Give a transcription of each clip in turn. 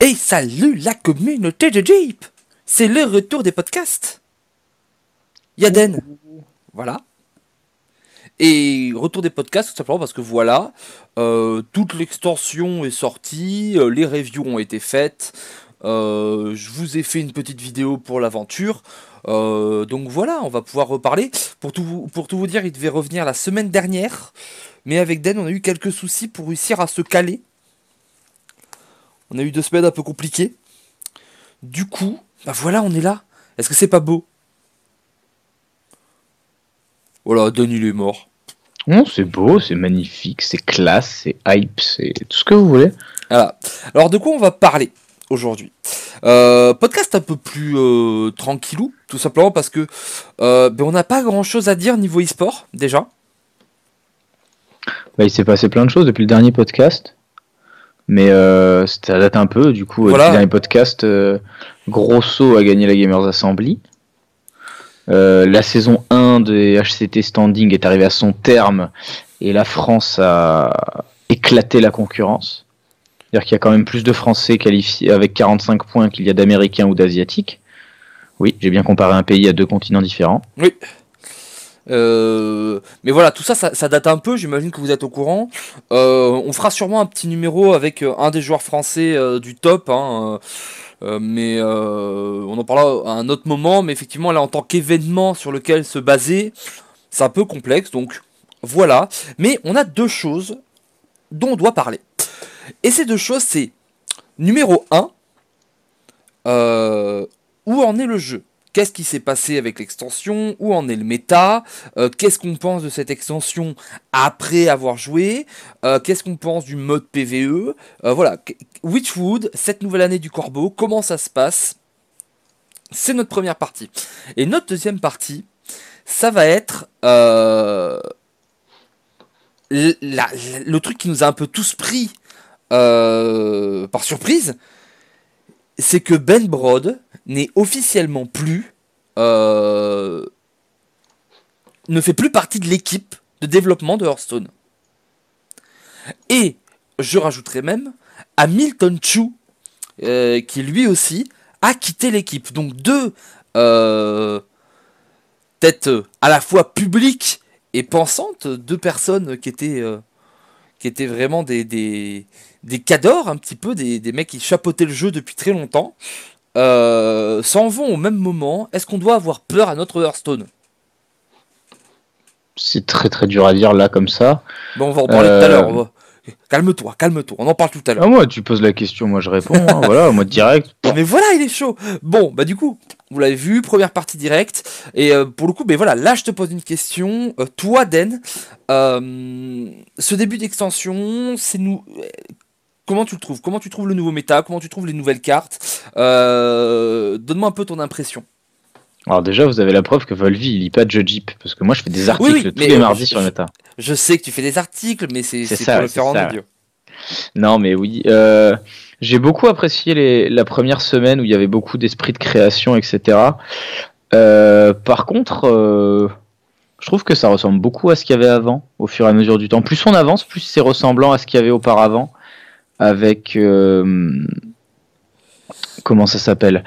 Et salut la communauté de Jeep C'est le retour des podcasts Yaden Voilà. Et retour des podcasts, tout simplement parce que voilà, euh, toute l'extension est sortie, euh, les reviews ont été faites, euh, je vous ai fait une petite vidéo pour l'aventure, donc voilà, on va pouvoir reparler. Pour tout, vous, pour tout vous dire, il devait revenir la semaine dernière, mais avec Den, on a eu quelques soucis pour réussir à se caler. On a eu deux semaines un peu compliquées. Du coup, bah voilà, on est là. Est-ce que c'est pas beau? Voilà, Den il est mort. Non, c'est beau, c'est magnifique, c'est classe, c'est hype, c'est tout ce que vous voulez. Voilà. Alors de quoi on va parler aujourd'hui? Euh, Podcast un peu plus euh, tranquillou, tout simplement parce que euh, ben, on n'a pas grand chose à dire niveau e-sport déjà. Bah, il s'est passé plein de choses depuis le dernier podcast. Mais euh, ça date un peu, du coup, voilà. le dernier podcast, euh, Grosso a gagné la Gamers Assembly. Euh, la saison 1 des HCT Standing est arrivée à son terme et la France a éclaté la concurrence. C'est-à-dire qu'il y a quand même plus de Français qualifiés avec 45 points qu'il y a d'Américains ou d'Asiatiques. Oui, j'ai bien comparé un pays à deux continents différents. Oui. Euh, mais voilà, tout ça, ça, date un peu, j'imagine que vous êtes au courant. Euh, on fera sûrement un petit numéro avec euh, un des joueurs français du top, hein, mais on en parlera à un autre moment. Mais effectivement, là, en tant qu'événement sur lequel se baser, c'est un peu complexe, donc voilà. Mais on a deux choses dont on doit parler. Et ces deux choses, c'est numéro 1, où en est le jeu? Qu'est-ce qui s'est passé avec l'extension? Où en est le méta? Euh, Qu'est-ce qu'on pense de cette extension après avoir joué? Euh, Qu'est-ce qu'on pense du mode PVE euh, Voilà, Witchwood, cette nouvelle année du Corbeau, comment ça se passe? C'est notre première partie. Et notre deuxième partie, ça va être le truc qui nous a un peu tous pris par surprise, c'est que Ben Broad n'est officiellement plus. Euh, ne fait plus partie de l'équipe de développement de Hearthstone. Et je rajouterai même Hamilton Chu, euh, qui lui aussi a quitté l'équipe. Donc deux euh, têtes à la fois publiques et pensantes, deux personnes qui étaient, étaient vraiment des, des, des cadors, un petit peu, des, des mecs qui chapeautaient le jeu depuis très longtemps, euh, s'en vont au même moment, est-ce qu'on doit avoir peur à notre Hearthstone? C'est très très dur à dire là comme ça. Bon, on va en parler tout à l'heure. Euh, calme-toi, calme-toi, on en parle tout à l'heure. Ah, moi, tu poses la question, moi je réponds, hein, voilà, moi direct. Mais voilà, il est chaud. Bon, bah du coup, vous l'avez vu, première partie directe. Et euh, pour le coup, ben voilà, là je te pose une question. toi, Den, ce début d'extension, c'est nous. Comment tu le trouves? Comment tu trouves le nouveau méta? Comment tu trouves les nouvelles cartes? Euh, Donne-moi un peu ton impression. Alors déjà, vous avez la preuve que Volvi, il lit pas de Jeep, parce que moi, je fais des articles tous les mardis sur méta. Je sais que tu fais des articles, mais c'est pour le faire en audio. Non, mais oui. Euh, j'ai beaucoup apprécié la première semaine où il y avait beaucoup d'esprit de création, etc. Euh, par contre, je trouve que ça ressemble beaucoup à ce qu'il y avait avant, au fur et à mesure du temps. Plus on avance, plus c'est ressemblant à ce qu'il y avait auparavant avec euh, comment ça s'appelle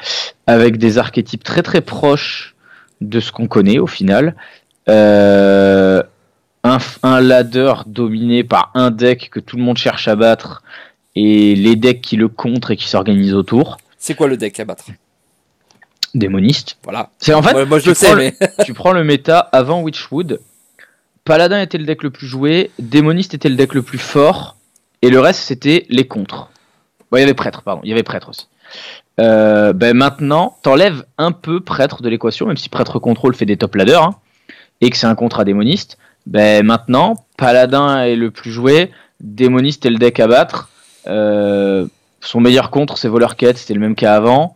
Avec des archétypes très très proches de ce qu'on connaît au final. Euh, un, un, ladder dominé par un deck que tout le monde cherche à battre et les decks qui le contre et qui s'organisent autour. C'est quoi le deck à battre? Démoniste. Voilà. C'est en fait. moi je le sais, mais. tu prends le méta avant Witchwood. Paladin était le deck le plus joué, Démoniste était le deck le plus fort, et le reste, c'était les contres. Bon, il y avait prêtre, pardon. Il y avait prêtre aussi. Euh, ben maintenant, t'enlèves un peu prêtre de l'équation, même si prêtre contrôle fait des top ladders, hein, et que c'est un contre à démoniste. Ben maintenant, paladin est le plus joué, démoniste est le deck à battre. Euh, son meilleur contre, c'est voleur quête, c'était le même cas avant.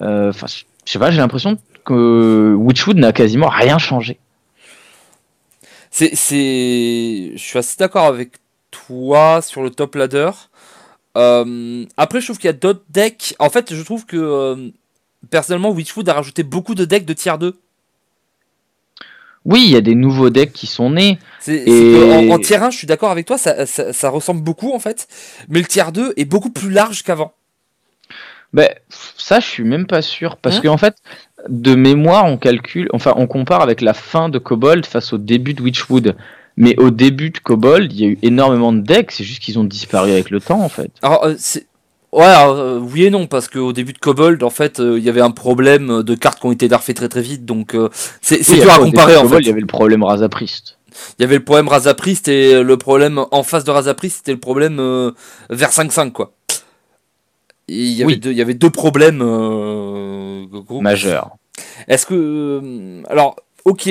Euh, enfin, je sais pas, j'ai l'impression que Witchwood n'a quasiment rien changé. C'est, je suis assez d'accord avec toi sur le top ladder. Euh, après, je trouve qu'il y a d'autres decks. En fait, je trouve que euh, personnellement, Witchwood a rajouté beaucoup de decks de tier 2. Oui, il y a des nouveaux decks qui sont nés. en, tier 1, je suis d'accord avec toi, ça, ressemble beaucoup en fait. Mais le tier 2 est beaucoup plus large qu'avant. Ben, ça, je suis même pas sûr. Parce Hein qu'en fait, de mémoire, on calcule, enfin, on compare avec la fin de Cobalt face au début de Witchwood. Mais au début de Cobalt, il y a eu énormément de decks, c'est juste qu'ils ont disparu avec le temps, en fait. Alors, euh, c'est. Ouais, alors, euh, oui et non, parce qu'au début de Kobold, en fait, euh, il y avait un problème de cartes qui ont été nerfées très très vite, donc euh, c'est c'est Oui, dur à comparer en Cobalt, fait. Il y avait le problème Razaprist. Il y avait le problème Razaprist et le problème en face de Razaprist, c'était le problème vers 5-5, quoi. Il y, avait Oui. deux, il y avait deux problèmes euh, gros. Majeur. Est-ce que. Alors, ok,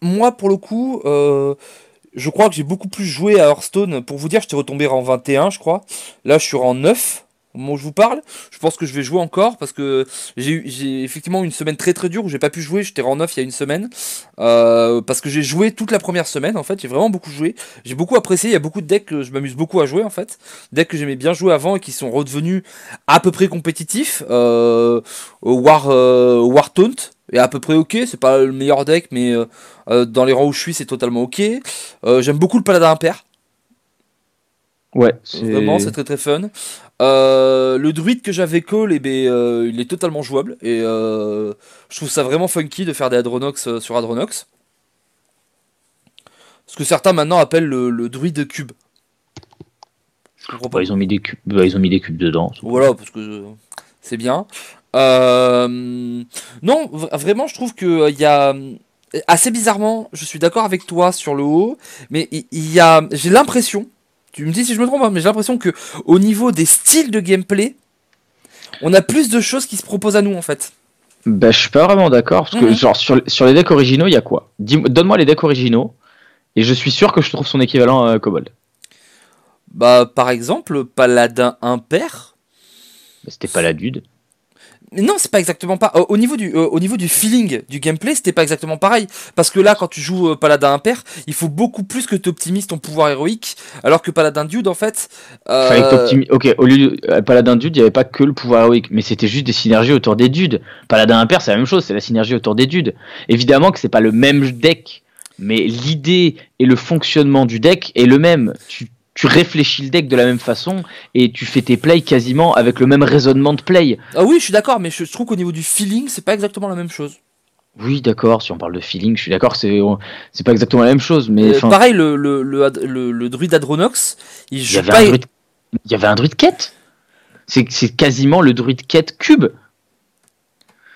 moi pour le coup, je crois que j'ai beaucoup plus joué à Hearthstone. Pour vous dire, j'étais retombé en 21, je crois. Là, je suis en 9. Au moment où je vous parle, je pense que je vais jouer encore parce que j'ai eu effectivement une semaine très très dure où j'ai pas pu jouer. J'étais en 9 il y a une semaine euh, parce que j'ai joué toute la première semaine en fait. J'ai vraiment beaucoup joué. J'ai beaucoup apprécié. Il y a beaucoup de decks que je m'amuse beaucoup à jouer en fait. Decks que j'aimais bien jouer avant et qui sont redevenus à peu près compétitifs. Euh, War euh, War Taunt est à peu près ok. C'est pas le meilleur deck, mais dans les rangs où je suis, c'est totalement ok. J'aime beaucoup le Paladin Impair. Ouais, c'est Vraiment, c'est très très fun. Euh, le druide que j'avais call, eh ben, euh, il est totalement jouable. Et euh, je trouve ça vraiment funky de faire des Adronox sur Adronox. Ce que certains maintenant appellent le, le druide cube. Je comprends pas. Bah, ils ont mis des cubes, bah, ils ont mis des cubes dedans. Voilà, parce que c'est bien. Non, vraiment, je trouve que euh, il y a assez bizarrement, je suis d'accord avec toi sur le haut, mais il il y a, j'ai l'impression, tu me dis si je me trompe, hein, mais j'ai l'impression que au niveau des styles de gameplay, on a plus de choses qui se proposent à nous en fait. Bah, je suis pas vraiment d'accord parce que Mhm. genre sur, sur les decks originaux, il y a quoi? Donne-moi les decks originaux et je suis sûr que je trouve son équivalent à Cobalt. Bah, par exemple, Paladin impair. Bah, C'était pas la dude. Mais non, c'est pas exactement pas. Au au niveau du, feeling du gameplay, c'était pas exactement pareil. Parce que là, quand tu joues euh, Paladin impair, il faut beaucoup plus que tu optimises ton pouvoir héroïque. Alors que Paladin Dude, en fait. euh, Ok, au lieu de euh, Paladin dude, il y avait pas que le pouvoir héroïque, mais c'était juste des synergies autour des dudes. Paladin impair, c'est la même chose, c'est la synergie autour des dudes. Évidemment que c'est pas le même deck, mais l'idée et le fonctionnement du deck est le même. Tu, tu réfléchis le deck de la même façon et tu fais tes plays quasiment avec le même raisonnement de play. Ah oui, je suis d'accord, mais je, trouve qu'au niveau du feeling, c'est pas exactement la même chose. Oui, d'accord, si on parle de feeling, je suis d'accord, c'est c'est pas exactement la même chose, mais Euh, pareil, le, le, le, ad- le- le druide Adronox, il il y joue avait pas. un druide, il y avait un druide quête. C'est c'est quasiment le druide quête cube.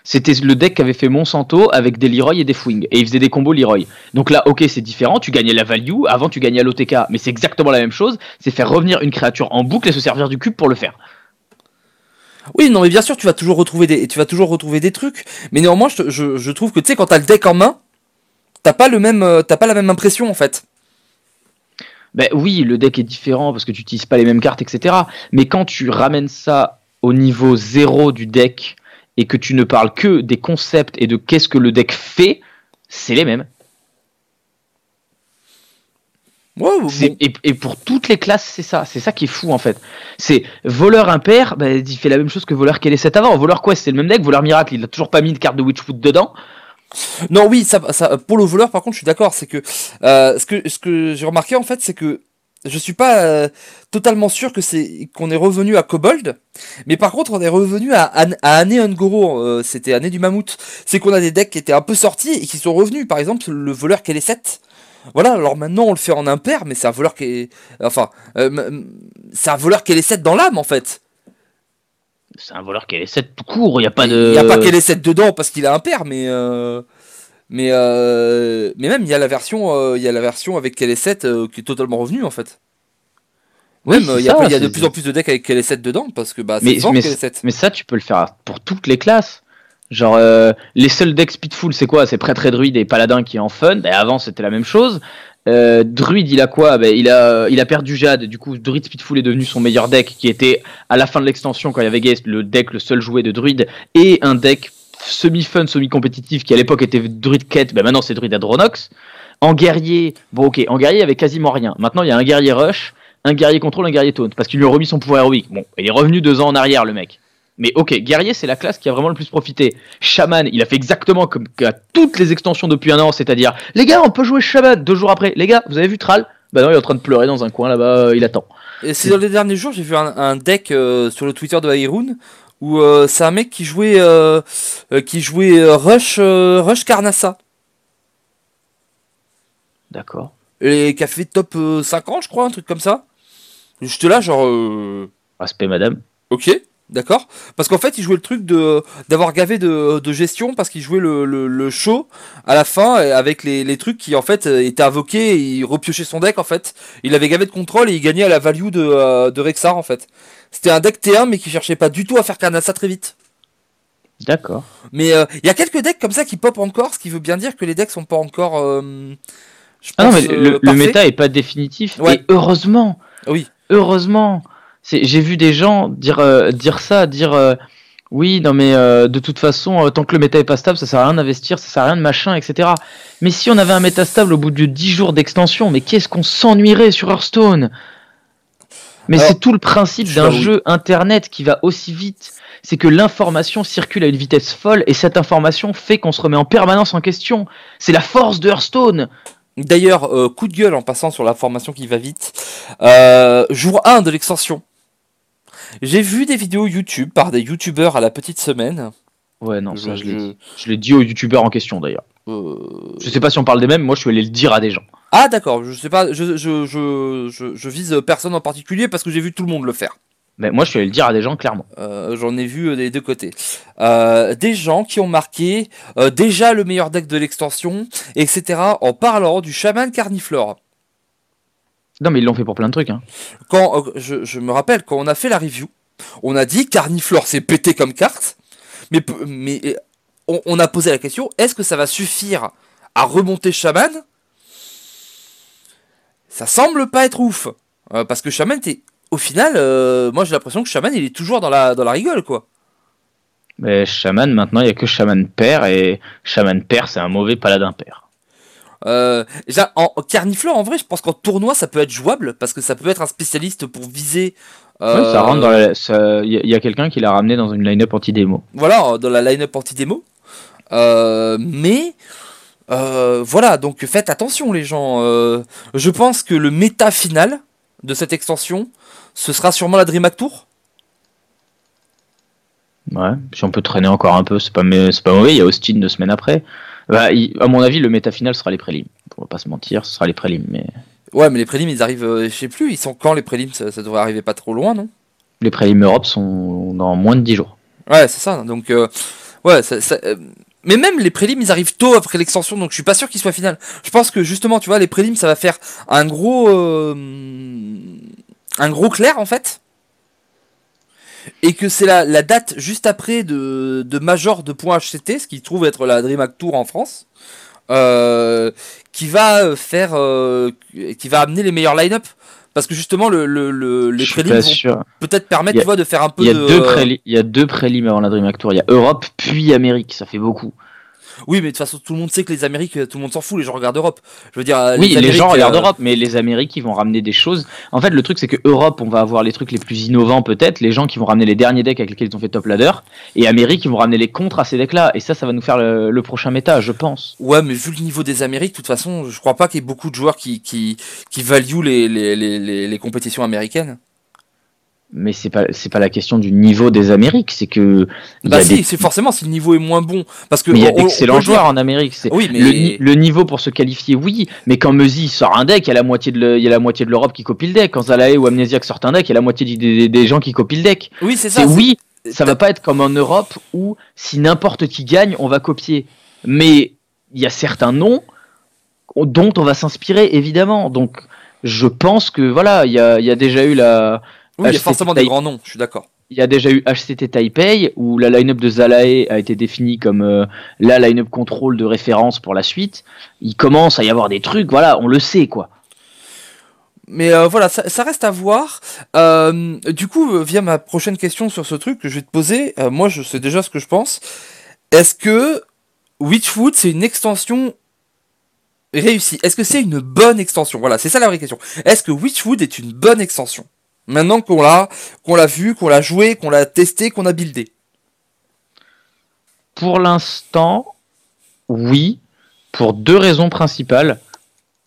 C'était le deck qu'avait fait Monsanto avec des Leroy et des Fwing. Et il faisait des combos Leroy. Donc là, ok, c'est différent. Tu gagnais la value. Avant, tu gagnais l'OTK. Mais c'est exactement la même chose. C'est faire revenir une créature en boucle et se servir du cube pour le faire. Oui, non, mais bien sûr, tu vas toujours retrouver des, tu vas toujours retrouver des trucs. Mais néanmoins, je, te- je, je trouve que tu sais, quand t'as le deck en main, t'as pas le même, euh, pas la même impression en fait. Ben oui, le deck est différent parce que tu n'utilises pas les mêmes cartes, etc. Mais quand tu ramènes ça au niveau zéro du deck et que tu ne parles que des concepts et de qu'est-ce que le deck fait, c'est les mêmes. Bon, Et, et pour toutes les classes, c'est ça. C'est ça qui est fou en fait. C'est voleur impair, bah, il fait la même chose que voleur qu'elle est 7 avant. Voleur quest, c'est le même deck. Voleur miracle, il a toujours pas mis de carte de Witchfoot dedans. Non, oui, ça, ça, pour le voleur, par contre, je suis d'accord. C'est que euh, ce que ce que j'ai remarqué en fait, c'est que je suis pas euh, totalement sûr que c'est qu'on est revenu à Kobold, mais par contre, on est revenu à, à Année Ungoro. euh, C'était Année du Mammouth. C'est qu'on a des decks qui étaient un peu sortis et qui sont revenus. Par exemple, le voleur qu'elle est 7. Voilà, alors maintenant on le fait en impair, mais c'est un voleur qui est. Enfin, euh, c'est un voleur qu'elle est 7 dans l'âme en fait. C'est un voleur qu'elle est 7 tout court. Il n'y a pas Il de. n'y a pas qu'elle est 7 dedans parce qu'il a un père, mais euh, mais euh, mais même il y a la version euh, il y a la version avec qu'elle est 7 euh, qui est totalement revenue en fait. Oui, Même il y a, ça, il y a de plus en plus de decks avec qu'elle est 7 dedans parce que bah c'est Mais, mais, qu'elle est 7. mais ça, tu peux le faire pour toutes les classes. Genre, les seuls decks Speedful, c'est quoi? C'est prêtre et druide et paladin qui est en fun. Ben, avant, c'était la même chose. Euh, druide, il a quoi? Ben, il, a, il a perdu Jade. Du coup, Druide Speedful est devenu son meilleur deck, qui était à la fin de l'extension, quand il y avait Geist, le deck, le seul jouet de druide, et un deck semi-fun, semi-compétitif, qui à l'époque était Druide Quête. Ben, maintenant, c'est Druide Adronox. En guerrier, bon, ok, en guerrier, il avait quasiment rien. Maintenant, il y a un guerrier rush un guerrier contrôle, un guerrier taunt, parce qu'ils lui ont remis son pouvoir héroïque. Bon, il est revenu deux ans en arrière, le mec. Mais ok, guerrier, c'est la classe qui a vraiment le plus profité. Shaman, il a fait exactement comme à toutes les extensions depuis un an, c'est-à-dire, les gars, on peut jouer Shaman deux jours après. Les gars, vous avez vu Tral Bah non, il est en train de pleurer dans un coin là-bas, euh, il attend. C'est dans les derniers jours, j'ai vu un, un deck euh, sur le Twitter de Hyrule où euh, c'est un mec qui jouait, euh, euh, qui jouait Rush, Rush Carnassa. D'accord. Et qui a fait top euh, 50, je crois, un truc comme ça. J'étais là, genre. Respect, madame. Ok, d'accord. Parce qu'en fait, il jouait le truc de d'avoir gavé de, de gestion parce qu'il jouait le, le, le show à la fin avec les, les trucs qui en fait étaient invoqués et il repiochait son deck en fait. Il avait gavé de contrôle et il gagnait à la value de, de Rexar en fait. C'était un deck T1 mais qui cherchait pas du tout à faire Carnassa très vite. D'accord. Mais euh, il y a quelques decks comme ça qui pop encore, ce qui veut bien dire que les decks sont pas encore. euh, je Ah non, mais euh, le, le parfaits. méta est pas définitif. Ouais. Et heureusement. Oui. Heureusement. J'ai vu des gens dire, euh, dire ça, dire euh, oui, non mais euh, de toute façon, euh, tant que le méta est pas stable, ça sert à rien d'investir, ça sert à rien de machin, etc. Mais si on avait un méta stable au bout de 10 jours d'extension, mais qu'est-ce qu'on s'ennuierait sur Hearthstone? Mais c'est tout le principe d'un jeu internet qui va aussi vite. C'est que l'information circule à une vitesse folle et cette information fait qu'on se remet en permanence en question. C'est la force de Hearthstone. D'ailleurs, euh, coup de gueule en passant sur la formation qui va vite. Euh, jour 1 de l'extension. J'ai vu des vidéos YouTube par des youtubeurs à la petite semaine. Ouais, non, ça, Je- je, l'ai dit. Je l'ai dit aux youtubeurs en question d'ailleurs. euh, Je sais pas si on parle des mêmes, moi je suis allé le dire à des gens. Ah d'accord, je sais pas, je, je, je, je, je vise personne en particulier parce que j'ai vu tout le monde le faire. Mais moi je suis allé le dire à des gens clairement. Euh, J'en ai vu euh, des deux côtés. Euh, des gens qui ont marqué euh, déjà le meilleur deck de l'extension, etc. en parlant du chaman carniflore. Non, mais ils l'ont fait pour plein de trucs. Hein. quand je, je me rappelle quand on a fait la review, on a dit Carniflore c'est pété comme carte, mais on, on a posé la question est-ce que ça va suffire à remonter Shaman Ça semble pas être ouf Euh, parce que Shaman t'es au final, euh, moi j'ai l'impression que Shaman il est toujours dans la dans la rigole quoi. Mais Shaman, maintenant il y a que Shaman père et Shaman père c'est un mauvais paladin père. Euh, en en Carniflore, en vrai, je pense qu'en tournoi, ça peut être jouable parce que ça peut être un spécialiste pour viser. euh, Ouais, ça rentre dans la- ça- Il y a, quelqu'un qui l'a ramené dans une line-up anti-démo. voilà, dans la line-up anti-démo. Euh, mais euh, voilà, donc faites attention les gens. Euh, je pense que le méta final de cette extension, ce sera sûrement la DreamHack Tour. Ouais, si on peut traîner encore un peu, c'est pas, pas mauvais. Il y a Austin deux semaines après. Bah, il- à mon avis, le méta final sera les prélims. On va pas se mentir, ce sera les prélims. Mais Ouais, mais les prélims, ils arrivent, euh, je sais plus, ils sont quand les prélims ça, ça devrait arriver pas trop loin, non? Les prélims Europe sont dans moins de 10 jours. Ouais, c'est ça. Donc, ouais, ça, ça, mais même les prélims, ils arrivent tôt après l'extension, donc je suis pas sûr qu'ils soient final. Je pense que justement, tu vois, les prélims, ça va faire un gros, euh, un gros clair en fait, et que c'est la, la date juste après de, de Major de points HCT, ce qui trouve être la DreamHack Tour en France, euh, qui va faire, euh, qui va amener les meilleurs line-up. Parce que justement, le, le, le- les prélims vont peut-être permettre, Il y a- tu vois, de faire un peu Il y, a de. deux il y a deux prélims avant la DreamHack Tour. Il y a Europe puis Amérique. Ça fait beaucoup. Oui, mais de toute façon, tout le monde sait que les Amériques, euh, tout le monde s'en fout, les gens regardent Europe. Je veux dire, euh, Oui, les, gens regardent euh, Europe, mais les Amériques, ils vont ramener des choses. En fait, le truc, c'est que Europe, on va avoir les trucs les plus innovants, peut-être. Les gens qui vont ramener les derniers decks avec lesquels ils ont fait top ladder. Et Amérique, ils vont ramener les contres à ces decks-là. Et ça, ça va nous faire le, le prochain méta, je pense. Ouais, mais vu le niveau des Amériques, de toute façon, je crois pas qu'il y ait beaucoup de joueurs qui, qui, les, les, les, les compétitions américaines. Mais c'est pas, c'est pas la question du niveau des Amériques. C'est que. Bah si, des- c'est forcément si le niveau est moins bon. Parce que il y a d'excellents joueurs en Amérique. C'est Oui, mais le, ni- le niveau pour se qualifier, oui. Mais quand Meuzy sort un deck, il y a la moitié de, il y a la moitié de l'Europe qui copie le deck. Quand Zalae ou Amnesiac sortent un deck, il y a la moitié du- des, des gens qui copient le deck. oui, c'est ça. Oui, ça va pas être comme en Europe où si n'importe qui gagne, on va copier. Mais il y a certains noms dont on va s'inspirer évidemment. Donc je pense que voilà, il y a, il y a déjà eu la, Oui, il y a forcément des grands noms, je suis d'accord. il y a déjà eu HCT Taipei où la line-up de Zalae a été définie comme euh, la line-up contrôle de référence pour la suite. Il commence à y avoir des trucs, voilà, on le sait quoi. Mais euh, voilà, ça, ça reste à voir. Euh, du coup, via ma prochaine question sur ce truc que je vais te poser, moi je sais déjà ce que je pense. Est-ce que Witchwood c'est une extension réussie? Est-ce que c'est une bonne extension? Voilà, c'est ça la vraie question. Est-ce que Witchwood est une bonne extension? Maintenant qu'on l'a, qu'on l'a vu, qu'on l'a joué, qu'on l'a testé, qu'on a buildé. Pour l'instant, oui, pour deux raisons principales.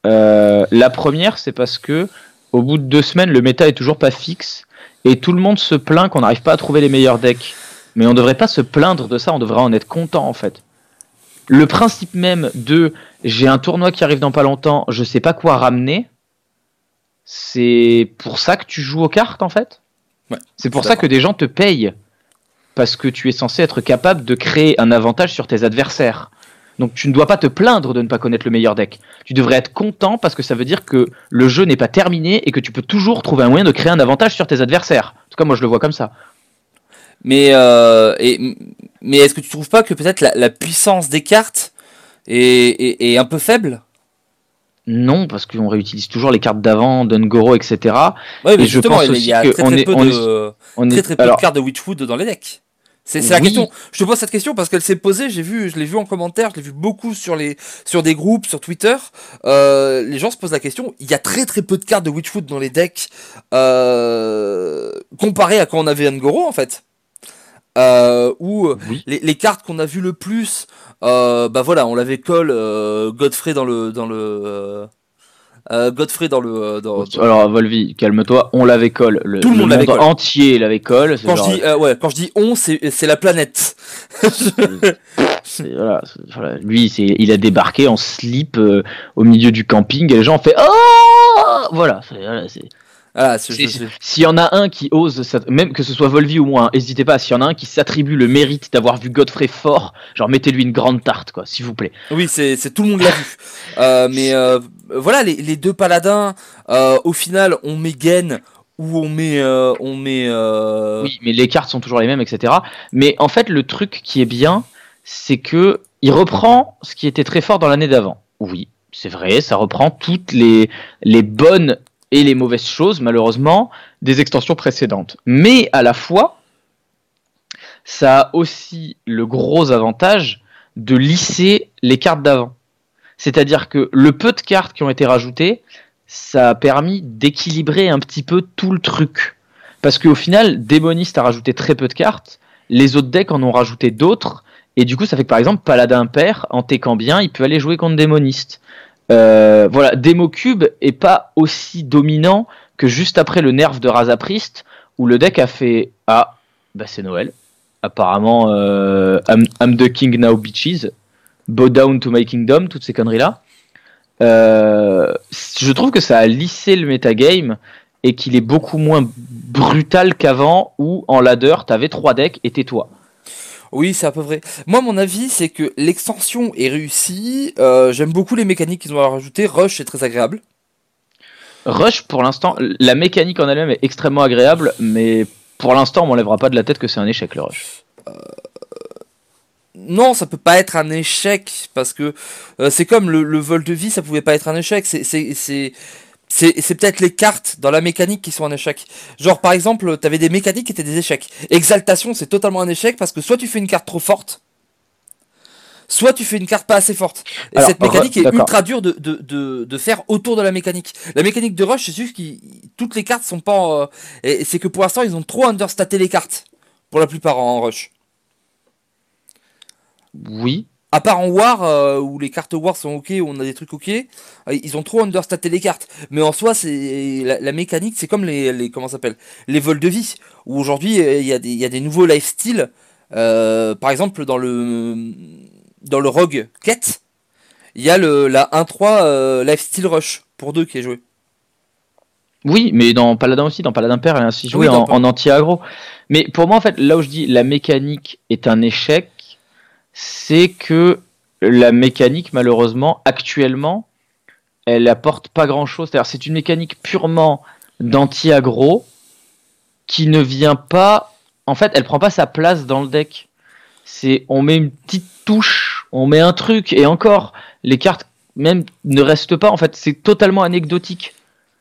Euh, la première, c'est parce que au bout de deux semaines, le méta est toujours pas fixe et tout le monde se plaint qu'on n'arrive pas à trouver les meilleurs decks. Mais on devrait pas se plaindre de ça, on devrait en être content en fait. Le principe même de j'ai un tournoi qui arrive dans pas longtemps, je sais pas quoi ramener, c'est pour ça que tu joues aux cartes en fait? Ouais, c'est pour ça que des gens te payent parce que tu es censé être capable de créer un avantage sur tes adversaires. Donc tu ne dois pas te plaindre de ne pas connaître le meilleur deck. Tu devrais être content parce que ça veut dire que le jeu n'est pas terminé et que tu peux toujours trouver un moyen de créer un avantage sur tes adversaires. En tout cas, moi je le vois comme ça. Mais, euh, et, mais est-ce que tu trouves pas que peut-être la, la puissance des cartes est, est, est un peu faible? Non, parce qu'on réutilise toujours les cartes d'avant, d'Ungoro, etc. Oui, mais Et je justement, pense il y a très très peu de, est- très, est- très peu alors, de cartes de Witchwood dans les decks. C'est la question. Je te pose cette question parce qu'elle s'est posée. J'ai vu, je l'ai vu en commentaire, je l'ai vu beaucoup sur les sur des groupes, sur Twitter. Euh, les gens se posent la question. Il y a très très peu de cartes de Witchwood dans les decks euh, comparé à quand on avait Ngoro en fait. Euh, où Oui. les, les cartes qu'on a vues le plus, euh, bah voilà, on l'avait call euh, Godfrey dans le dans le euh, euh, Godfrey dans le euh, dans, dans- alors Volvi, calme-toi, on l'avait colle. Le, Tout le monde entier l'avait colle. c'est quand genre- je dis euh, ouais, quand je dis on, c'est c'est la planète. voilà, voilà. Lui, c'est, il a débarqué en slip euh, au milieu du camping et les gens ont fait Oh Voilà. c'est- voilà, c'est- Ah, S'il y en a un qui ose, même que ce soit Volvi ou moi, hein, n'hésitez pas. S'il y en a un qui s'attribue le mérite d'avoir vu Godfrey fort, genre mettez-lui une grande tarte, quoi, s'il vous plaît. Oui, c'est tout le monde l'a vu. Euh, mais euh, voilà, les, les deux paladins, euh, au final, on met Gain ou on met on met Oui, mais les cartes sont toujours les mêmes, etc. Mais en fait, le truc qui est bien, c'est que il reprend ce qui était très fort dans l'année d'avant. Oui, c'est vrai, ça reprend toutes les, les bonnes et les mauvaises choses, malheureusement, des extensions précédentes. Mais à la fois, ça a aussi le gros avantage de lisser les cartes d'avant. C'est-à-dire que le peu de cartes qui ont été rajoutées, ça a permis d'équilibrer un petit peu tout le truc. Parce qu'au final, Démoniste a rajouté très peu de cartes, les autres decks en ont rajouté d'autres, et du coup, ça fait que par exemple, Paladin Père, en techant bien, il peut aller jouer contre Démoniste. Euh, voilà, Démocube est pas aussi dominant que juste après le nerf de Razaprist, où le deck a fait Ah, bah c'est Noël. Apparemment, euh, I'm, the king now, bitches. Bow down to my kingdom, toutes ces conneries-là. Euh, je trouve que ça a lissé le metagame et qu'il est beaucoup moins brutal qu'avant où en ladder t'avais trois decks et tais-toi. Oui, c'est à peu vrai. Moi, mon avis, c'est que l'extension est réussie. Euh, J'aime beaucoup les mécaniques qu'ils ont rajoutées. Rush est très agréable. Rush pour l'instant, la mécanique en elle-même est extrêmement agréable, mais pour l'instant on m'enlèvera pas de la tête que c'est un échec le Rush. Non, ça peut pas être un échec parce que euh, c'est comme le, le vol de vie, ça pouvait pas être un échec. C'est c'est peut-être les cartes dans la mécanique qui sont un échec. Genre par exemple, t'avais des mécaniques qui étaient des échecs. Exaltation, c'est totalement un échec parce que soit tu fais une carte trop forte, soit tu fais une carte pas assez forte. Et Alors, cette mécanique re- est ultra dure de, de, de, de faire autour de la mécanique. La mécanique de rush, c'est juste que toutes les cartes sont pas. euh, et c'est que pour l'instant, ils ont trop understaté les cartes pour la plupart en rush. Oui, À part en War, euh, où les cartes War sont ok, où on a des trucs ok, euh, ils ont trop understaté les cartes. Mais en soi, c'est la, la mécanique, c'est comme les, les comment ça s'appelle, les vols de vie, où aujourd'hui il y, a des- il y a des nouveaux lifestyles. Euh, par exemple, dans le dans le Rogue Quête, il y a le la 1-3 euh, lifestyle rush pour deux qui est joué. oui, mais dans Paladin aussi, dans Paladin Père, elle a ainsi joué Oui, en, en anti-aggro. Mais pour moi, en fait, là où je dis la mécanique est un échec, c'est que la mécanique, malheureusement, actuellement, elle apporte pas grand-chose. C'est-à-dire, c'est une mécanique purement d'anti-aggro qui ne vient pas. En fait, elle prend pas sa place dans le deck. C'est on met une petite touche, on met un truc et encore les cartes même ne restent pas. En fait, c'est totalement anecdotique.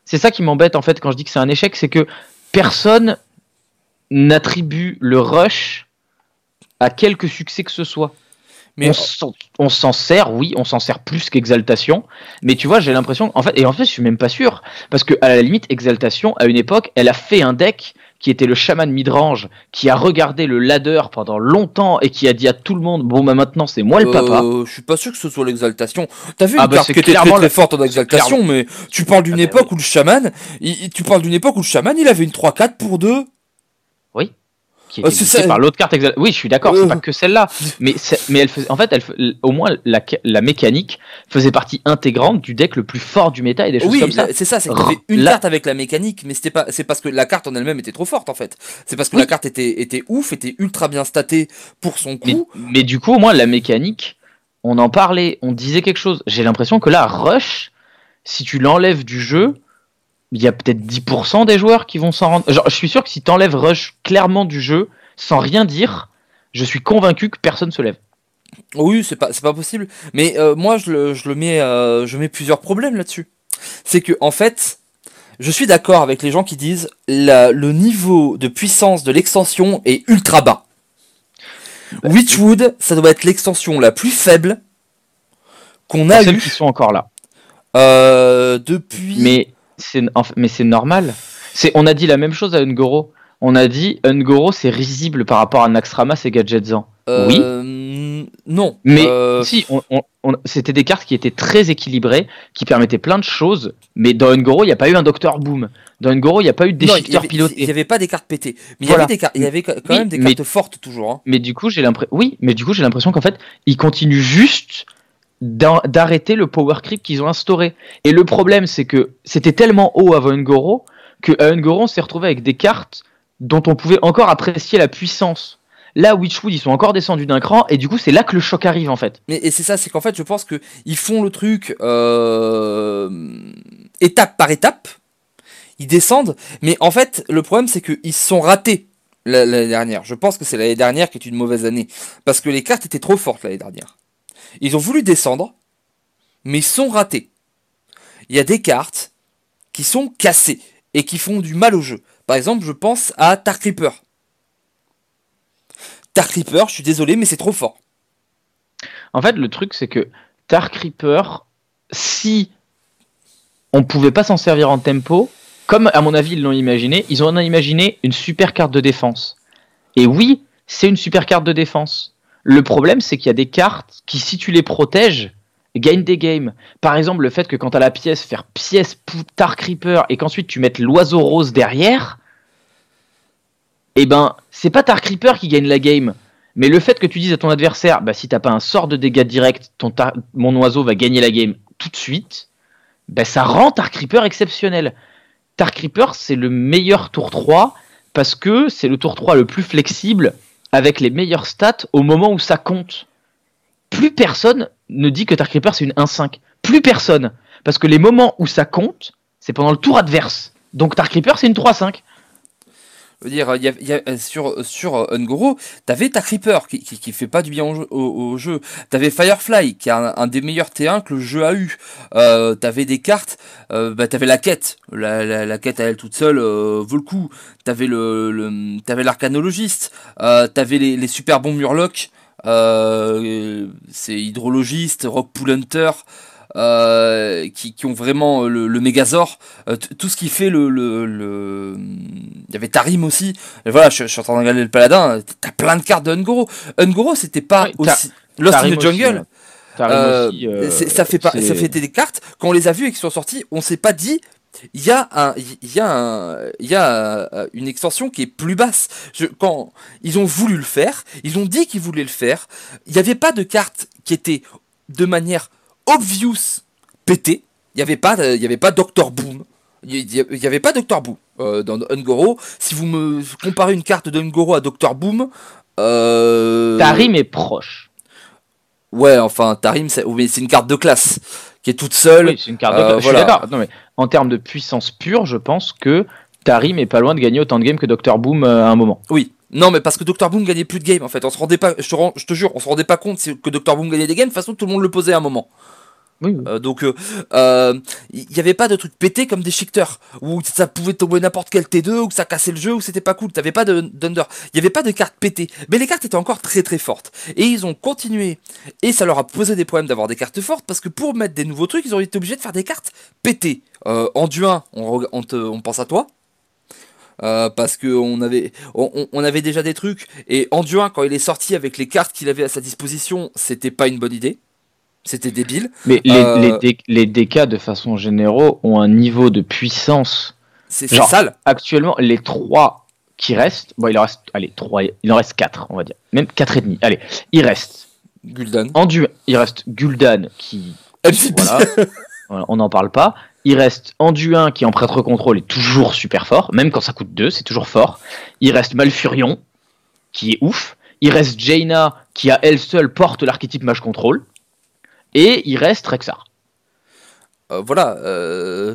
C'est ça qui m'embête en fait quand je dis que c'est un échec, c'est que personne n'attribue le rush à quelque succès que ce soit. Mais on s'en- on s'en sert, oui, on s'en sert plus qu'Exaltation, mais tu vois, j'ai l'impression, en fait, et en fait, je suis même pas sûr, parce que à la limite, Exaltation, à une époque, elle a fait un deck qui était le chaman midrange, qui a regardé le ladder pendant longtemps et qui a dit à tout le monde, bon bah maintenant c'est moi le papa. Euh, je suis pas sûr que ce soit l'exaltation. T'as vu Ah une bah, carte qui était très clairement très le- forte en exaltation, mais tu parles d'une Ah bah époque où le chaman, il- tu parles d'une époque où le chaman, il avait une 3-4 pour 2. Oui. Qui oh, par l'autre carte Oui, je suis d'accord, c'est pas que celle-là, mais mais elle faisait, en fait, elle, au moins la, la, mécanique faisait partie intégrante du deck le plus fort du méta et des choses comme ça. c'est ça, c'est y avait une carte avec la mécanique, mais c'était pas, c'est parce que la carte en elle-même était trop forte en fait. C'est parce que la carte était était ouf, était ultra bien statée pour son coup. Mais, du coup, moi, la mécanique, on en parlait, on disait quelque chose. J'ai l'impression que là, Rush, si tu l'enlèves du jeu, il y a peut-être 10% des joueurs qui vont s'en rendre. Genre, je suis sûr que si tu enlèves Rush clairement du jeu, sans rien dire, je suis convaincu que personne se lève. Oui, c'est pas, pas possible. Mais euh, moi, je le, je le mets, euh, je mets plusieurs problèmes là-dessus. C'est que, en fait, je suis d'accord avec les gens qui disent le niveau de puissance de l'extension est ultra bas. Bah, Witchwood, ça doit être l'extension la plus faible qu'on a eu. qui sont encore là. Euh, depuis. Mais mais c'est normal. C'est on a dit la même chose à Ungoro. On a dit Ungoro c'est risible par rapport à Naxxramas et Gadgetzan. Euh, oui. Non. Mais euh, si, c'était des cartes qui étaient très équilibrées, qui permettaient plein de choses. Mais dans Ungoro, il n'y a pas eu un Docteur Boom. Dans Ungoro, il n'y a pas eu de déchiqueteur piloté. Il n'y avait pas des cartes pétées. Mais il y avait, des il y avait quand même des cartes fortes toujours. Hein. Mais du coup, j'ai l'impression. Oui, mais du coup, j'ai l'impression qu'en fait, ils continuent juste d'arrêter le power creep qu'ils ont instauré. Et le problème, c'est que c'était tellement haut avant Ungoro que à Ungoro, on s'est retrouvé avec des cartes dont on pouvait encore apprécier la puissance. Là, Witchwood, ils sont encore descendus d'un cran, et du coup, c'est là que le choc arrive, en fait. Mais et c'est ça, c'est qu'en fait, je pense que ils font le truc euh, étape par étape. Ils descendent, mais en fait, le problème, c'est qu'ils se sont ratés l'année dernière. Je pense que c'est l'année dernière qui est une mauvaise année, parce que les cartes étaient trop fortes l'année dernière. Ils ont voulu descendre, mais ils sont ratés. Il y a des cartes qui sont cassées et qui font du mal au jeu. Par exemple, je pense à Dark Reaper. Dark Reaper, je suis désolé, mais c'est trop fort. En fait, le truc, c'est que Dark Reaper, si on pouvait pas s'en servir en tempo, comme à mon avis ils l'ont imaginé, ils ont imaginé une super carte de défense. Et oui, c'est une super carte de défense. Le problème, c'est qu'il y a des cartes qui, si tu les protèges, gagnent des games. Par exemple, le fait que quand tu as la pièce, faire pièce Dark Reaper et qu'ensuite tu mettes l'oiseau rose derrière, eh ben, c'est pas Dark Reaper qui gagne la game. Mais le fait que tu dises à ton adversaire, bah, si t'as pas un sort de dégâts direct, ton mon oiseau va gagner la game tout de suite, bah, ça rend Dark Reaper exceptionnel. Dark Reaper, c'est le meilleur tour 3 parce que c'est le tour 3 le plus flexible avec les meilleures stats au moment où ça compte. Plus personne ne dit que Dark Reaper c'est une 1-5. Plus personne. Parce que les moments où ça compte, c'est pendant le tour adverse. Donc Dark Reaper c'est une 3-5 dire, y a, euh, sur, sur euh, Ungoro, t'avais ta Creeper qui, qui, fait pas du bien au jeu. T'avais Firefly qui est un, des meilleurs T1 que le jeu a eu. Euh, t'avais des cartes, euh, bah, t'avais la quête. La, la, quête à elle toute seule euh, vaut le coup. T'avais le, t'avais l'arcanologiste. Euh, t'avais les, les super bons Murlocs. c'est hydrologiste, Rock Pool Hunter. Euh, qui, qui, ont vraiment euh, le, le Megazord, euh, tout ce qui fait le, le, Il y avait Tarim aussi. Et voilà, je, suis en train de regarder le paladin. T'as plein de cartes de Ungoro. Ungoro, c'était pas aussi. Lost in the Jungle. ça fait pas, ça fait des cartes. Quand on les a vues et qu'ils sont sortis, on s'est pas dit il y a un, il y a un, il y a une extension qui est plus basse. Je, quand ils ont voulu le faire, ils ont dit qu'ils voulaient le faire. Il n'y avait pas de cartes qui étaient de manière obvious pété. Il n'y avait pas, il y avait pas Doctor Boom. Il n'y avait pas Doctor Boom euh, dans Ungoro. Si vous me comparez une carte d'Ungoro à Doctor Boom, euh... Tarim est proche. Ouais, enfin Tarim, c'est une carte de classe qui est toute seule. Oui, c'est une carte de classe. Euh, d'accord. mais en termes de puissance pure, je pense que Tarim est pas loin de gagner autant de games que Doctor Boom euh, à un moment. Oui, non, mais parce que Dr. Boom gagnait plus de games en fait. On se rendait pas, je te, je te jure, on se rendait pas compte que Dr. Boom gagnait des games. De toute façon, tout le monde le posait à un moment. Oui, euh, donc, il euh, n'y euh, avait pas de trucs pétés comme des shifters où ça pouvait tomber n'importe quel T2 ou que ça cassait le jeu ou c'était pas cool. T'avais pas de d'under. Il y avait pas de cartes pétées, mais les cartes étaient encore très très fortes. Et ils ont continué et ça leur a posé des problèmes d'avoir des cartes fortes parce que pour mettre des nouveaux trucs, ils ont été obligés de faire des cartes pétées. Euh, en duin, on, on, on pense à toi. Euh, parce que on avait, on, avait déjà des trucs et Anduin quand il est sorti avec les cartes qu'il avait à sa disposition, c'était pas une bonne idée. C'était débile. Mais les, euh, les, DK de façon générale ont un niveau de puissance. C'est sale. Actuellement, les trois qui restent. Bon, il en reste, allez, 3, il en reste 4, on va dire. Même 4 et demi. Allez, il reste. Gul'dan. Anduin, il reste Gul'dan qui. Voilà, on n'en parle pas. Il reste Anduin qui en prêtre contrôle est toujours super fort, même quand ça coûte 2, c'est toujours fort. Il reste Malfurion qui est ouf. Il reste Jaina qui à elle seule porte l'archétype mage contrôle. Et il reste Rexar. Euh, voilà. euh,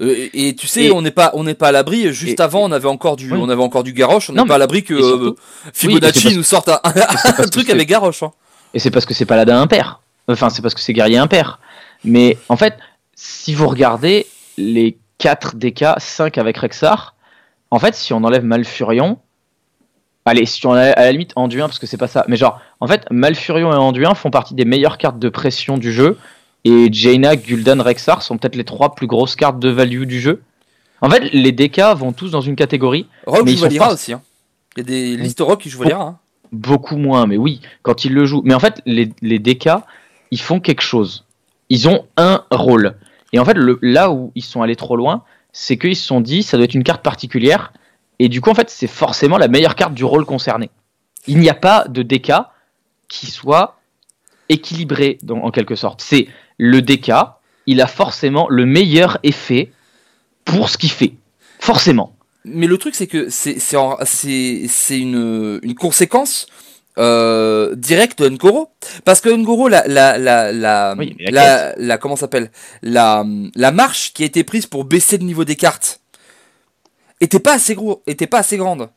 euh, et tu sais, Et- on n'est pas, on n'est pas à l'abri. Juste et- avant, on avait encore du, Oui. on avait encore du Garrosh. On n'est pas à l'abri que surtout- Fibonacci Oui, nous sorte un, truc avec Garrosh. hein. Et c'est parce que c'est paladin impair. Enfin, c'est parce que c'est guerrier impair. Mais en fait, si vous regardez les 4 DK, 5 avec Rexar, en fait, si on enlève Malfurion, allez, si on enlève à la limite Anduin, parce que c'est pas ça, mais genre, en fait, Malfurion et Anduin font partie des meilleures cartes de pression du jeu, et Jaina, Gul'dan, Rexar sont peut-être les trois plus grosses cartes de value du jeu. En fait, les DK vont tous dans une catégorie, Rogue Mais ils sont pas- aussi. hein. Il y a des listes Rogue qui jouent hein. beaucoup moins, mais oui, quand ils le jouent. Mais en fait, les, les DK, ils font quelque chose. Ils ont un rôle. Et en fait, là où ils sont allés trop loin, c'est qu'ils se sont dit, ça doit être une carte particulière. Et du coup, en fait, c'est forcément la meilleure carte du rôle concerné. Il n'y a pas de DK qui soit équilibré, en quelque sorte. C'est le DK, il a forcément le meilleur effet pour ce qu'il fait. Forcément. Mais le truc, c'est que c'est une, une conséquence euh, directe de Ngoro. Parce que Ngoro, la, la, la, la, Oui, la, la- comment s'appelle? La, la marche qui a été prise pour baisser le niveau des cartes était pas assez gros, était pas assez grande.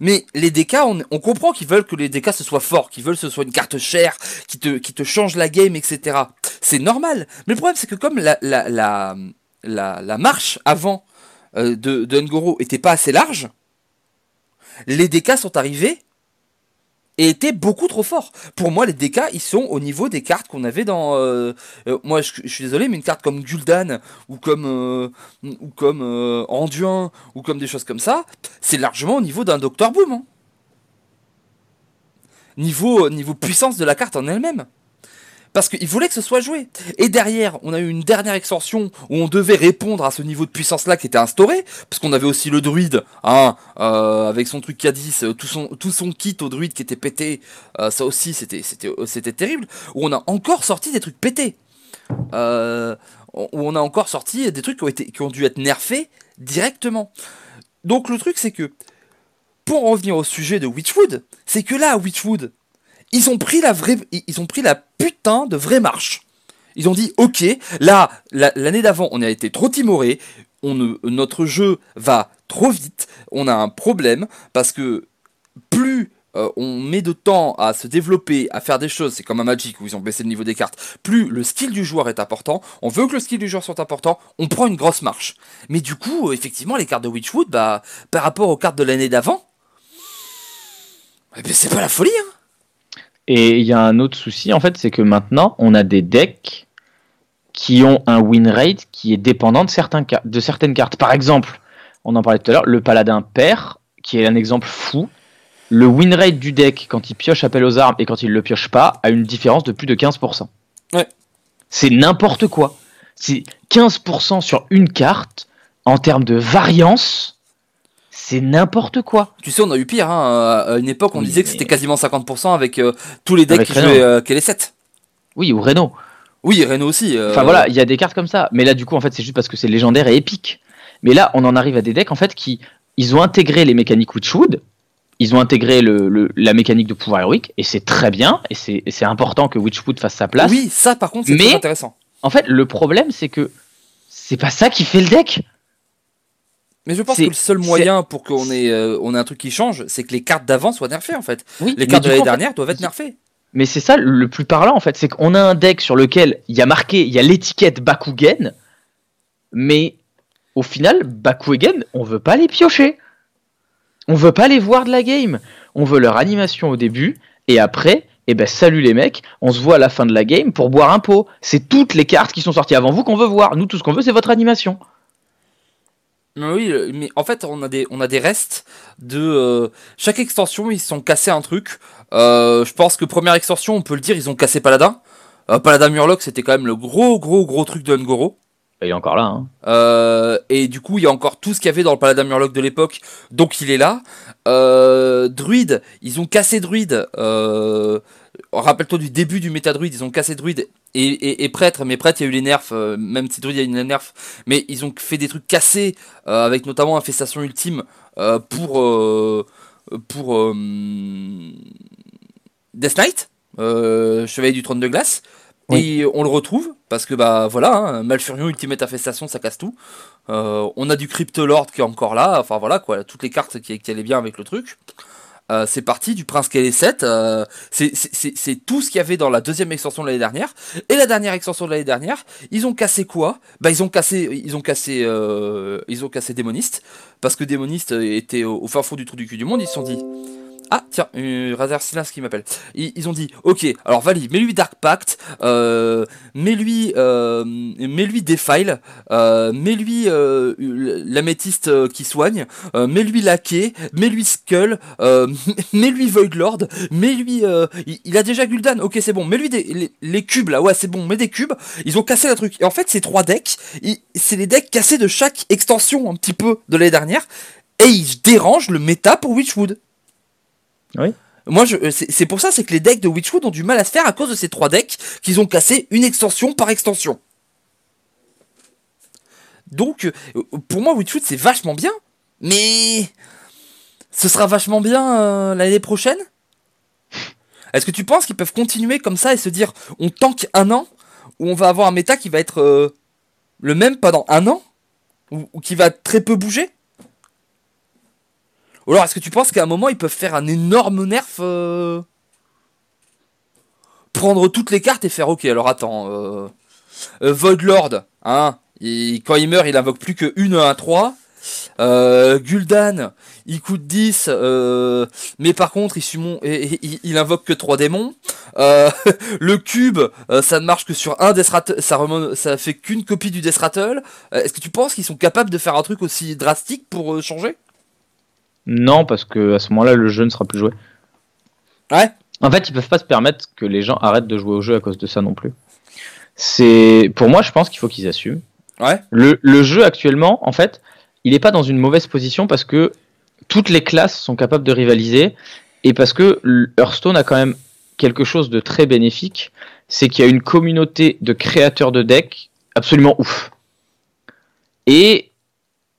Mais les DK, on, on comprend qu'ils veulent que les DK ce soit fort, qu'ils veulent que ce soit une carte chère, qui te, qui te change la game, etc. C'est normal. Mais le problème, c'est que comme la, la, la, la, la marche avant euh, de, de Ngoro était pas assez large, les DK sont arrivés et étaient beaucoup trop forts. Pour moi, les DK, ils sont au niveau des cartes qu'on avait dans. euh, euh, moi, je, je suis désolé, mais une carte comme Gul'dan ou comme euh, ou comme euh, Anduin ou comme des choses comme ça, c'est largement au niveau d'un Doctor Boom. hein. Niveau niveau puissance de la carte en elle-même. Parce qu'il voulait que ce soit joué. Et derrière, on a eu une dernière extension où on devait répondre à ce niveau de puissance-là qui était instauré. Parce qu'on avait aussi le druide, hein, euh, avec son truc K10, euh, tout son, tout son kit au druide qui était pété. euh, ça aussi, c'était, c'était, c'était terrible. Où on a encore sorti des trucs pétés. Où on a encore sorti des trucs qui ont, été, qui ont dû être nerfés directement. Donc le truc, c'est que, pour en revenir au sujet de Witchwood, c'est que là, Witchwood, ils ont pris la vraie, ils ont pris la putain de vraie marche. Ils ont dit, ok, là, la- l'année d'avant, on a été trop timoré, on notre jeu va trop vite, on a un problème parce que plus euh, on met de temps à se développer, à faire des choses, c'est comme un Magic où ils ont baissé le niveau des cartes, plus le skill du joueur est important, on veut que le skill du joueur soit important, on prend une grosse marche. Mais du coup, euh, effectivement, les cartes de Witchwood, bah, par rapport aux cartes de l'année d'avant, eh ben, c'est pas la folie, hein. Et il y a un autre souci, en fait, c'est que maintenant, on a des decks qui ont un win rate qui est dépendant de, certains de certaines cartes. Par exemple, on en parlait tout à l'heure, le paladin père, qui est un exemple fou. Le win rate du deck, quand il pioche appel aux armes et quand il le pioche pas, a une différence de plus de 15%. Ouais. C'est n'importe quoi. C'est 15% sur une carte, en termes de variance, c'est n'importe quoi. Tu sais, on a eu pire, hein. à une époque on Oui, disait que mais- c'était quasiment 50% avec euh, tous les decks Avec qui Reno. jouaient euh, les 7. Oui, ou Reno. Oui, Reno aussi. euh, Enfin voilà, il y a des cartes comme ça. Mais là, du coup, en fait, c'est juste parce que c'est légendaire et épique. Mais là, on en arrive à des decks en fait qui ils ont intégré les mécaniques Witchwood, ils ont intégré le, le- la mécanique de pouvoir héroïque et c'est très bien et c'est important que Witchwood fasse sa place. Oui, ça par contre c'est intéressant. En fait, le problème c'est que c'est pas ça qui fait le deck. Mais je pense que le seul moyen pour qu'on ait, euh, on ait un truc qui change, c'est que les cartes d'avant soient nerfées en fait. Oui. Les cartes de l'année en fait, dernière doivent être nerfées. Mais c'est ça le plus parlant en fait, c'est qu'on a un deck sur lequel il y a marqué, il y a l'étiquette Bakugen, mais au final, Bakugen, on veut pas les piocher. On veut pas les voir de la game. On veut leur animation au début et après, eh ben salut les mecs, on se voit à la fin de la game pour boire un pot. C'est toutes les cartes qui sont sorties avant vous qu'on veut voir. Nous, tout ce qu'on veut, c'est votre animation. Mais oui, euh, mais en fait on a des, on a des restes de euh, chaque extension ils se sont cassés un truc. Euh, je pense que première extension on peut le dire ils ont cassé Paladin. Euh, Paladin Murloc c'était quand même le gros gros gros truc de Ngoro. Il est encore là. Hein. Et du coup, il y a encore tout ce qu'il y avait dans le Paladin Murloc de l'époque, donc il est là. Druide, ils ont cassé Druide. Euh, Rappelle-toi du début du méta Druide, ils ont cassé Druide et, et, Prêtre, mais Prêtre, il y a eu les nerfs, euh, même si Druide, il y a eu les nerfs, mais ils ont fait des trucs cassés, euh, avec notamment Infestation Ultime pour. pour Death Knight, Chevalier du Trône de Glace. Et on le retrouve, parce que bah voilà, hein, Malfurion, Ultimate Infestation, ça casse tout. Euh, on a du Cryptolord qui est encore là, enfin voilà quoi, toutes les cartes qui, qui allaient bien avec le truc. Euh, c'est parti du Prince Kelly 7. Euh, c'est tout ce qu'il y avait dans la deuxième extension de l'année dernière. Et la dernière extension de l'année dernière, ils ont cassé quoi? Bah ils ont cassé, ils ont cassé, ils ont cassé Démoniste parce que Démoniste était au, au fin fond du trou du cul du monde. Ils se sont dit ah, tiens, euh, Razer Silence qui m'appelle. Ils, ont dit, ok, alors Vali, mets-lui Dark Pact, euh, mets-lui euh, mets-lui Defile, euh, mets-lui euh, l'améthyste qui soigne, mets-lui Laquais, mets-lui Skull, mets-lui Voidlord, mets-lui... Il, il, a déjà Gul'dan, ok c'est bon, mets-lui les, les, cubes là, ouais c'est bon, mets des cubes. Ils ont cassé le truc. Et en fait, ces trois decks, c'est les decks cassés de chaque extension un petit peu de l'année dernière, et ils dérangent le méta pour Witchwood. Oui. Moi, euh, c'est pour ça, c'est que les decks de Witchwood ont du mal à se faire à cause de ces trois decks qu'ils ont cassé une extension par extension. Donc, euh, pour moi, Witchwood, c'est vachement bien, mais ce sera vachement bien euh, l'année prochaine Est-ce que tu penses qu'ils peuvent continuer comme ça et se dire, on tank un an, ou on va avoir un méta qui va être le même pendant un an, ou qui va très peu bouger? Ou alors, est-ce que tu penses qu'à un moment, ils peuvent faire un énorme nerf euh, Prendre toutes les cartes et faire OK, alors attends. Euh, euh hein, quand il meurt, il invoque plus que 1 1 3. Euh, Gul'dan, il coûte 10, euh, mais par contre, il, il, il, invoque que 3 démons. Le cube, ça ne marche que sur un Death ça, ça fait qu'une copie du Death Rattle. Est-ce que tu penses qu'ils sont capables de faire un truc aussi drastique pour changer? Non, parce que à ce moment-là, le jeu ne sera plus joué. Ouais. En fait, ils peuvent pas se permettre que les gens arrêtent de jouer au jeu à cause de ça non plus. C'est pour moi, je pense qu'il faut qu'ils assument. Ouais. Le, jeu actuellement, en fait, il n'est pas dans une mauvaise position parce que toutes les classes sont capables de rivaliser et parce que Hearthstone a quand même quelque chose de très bénéfique, c'est qu'il y a une communauté de créateurs de decks absolument ouf. Et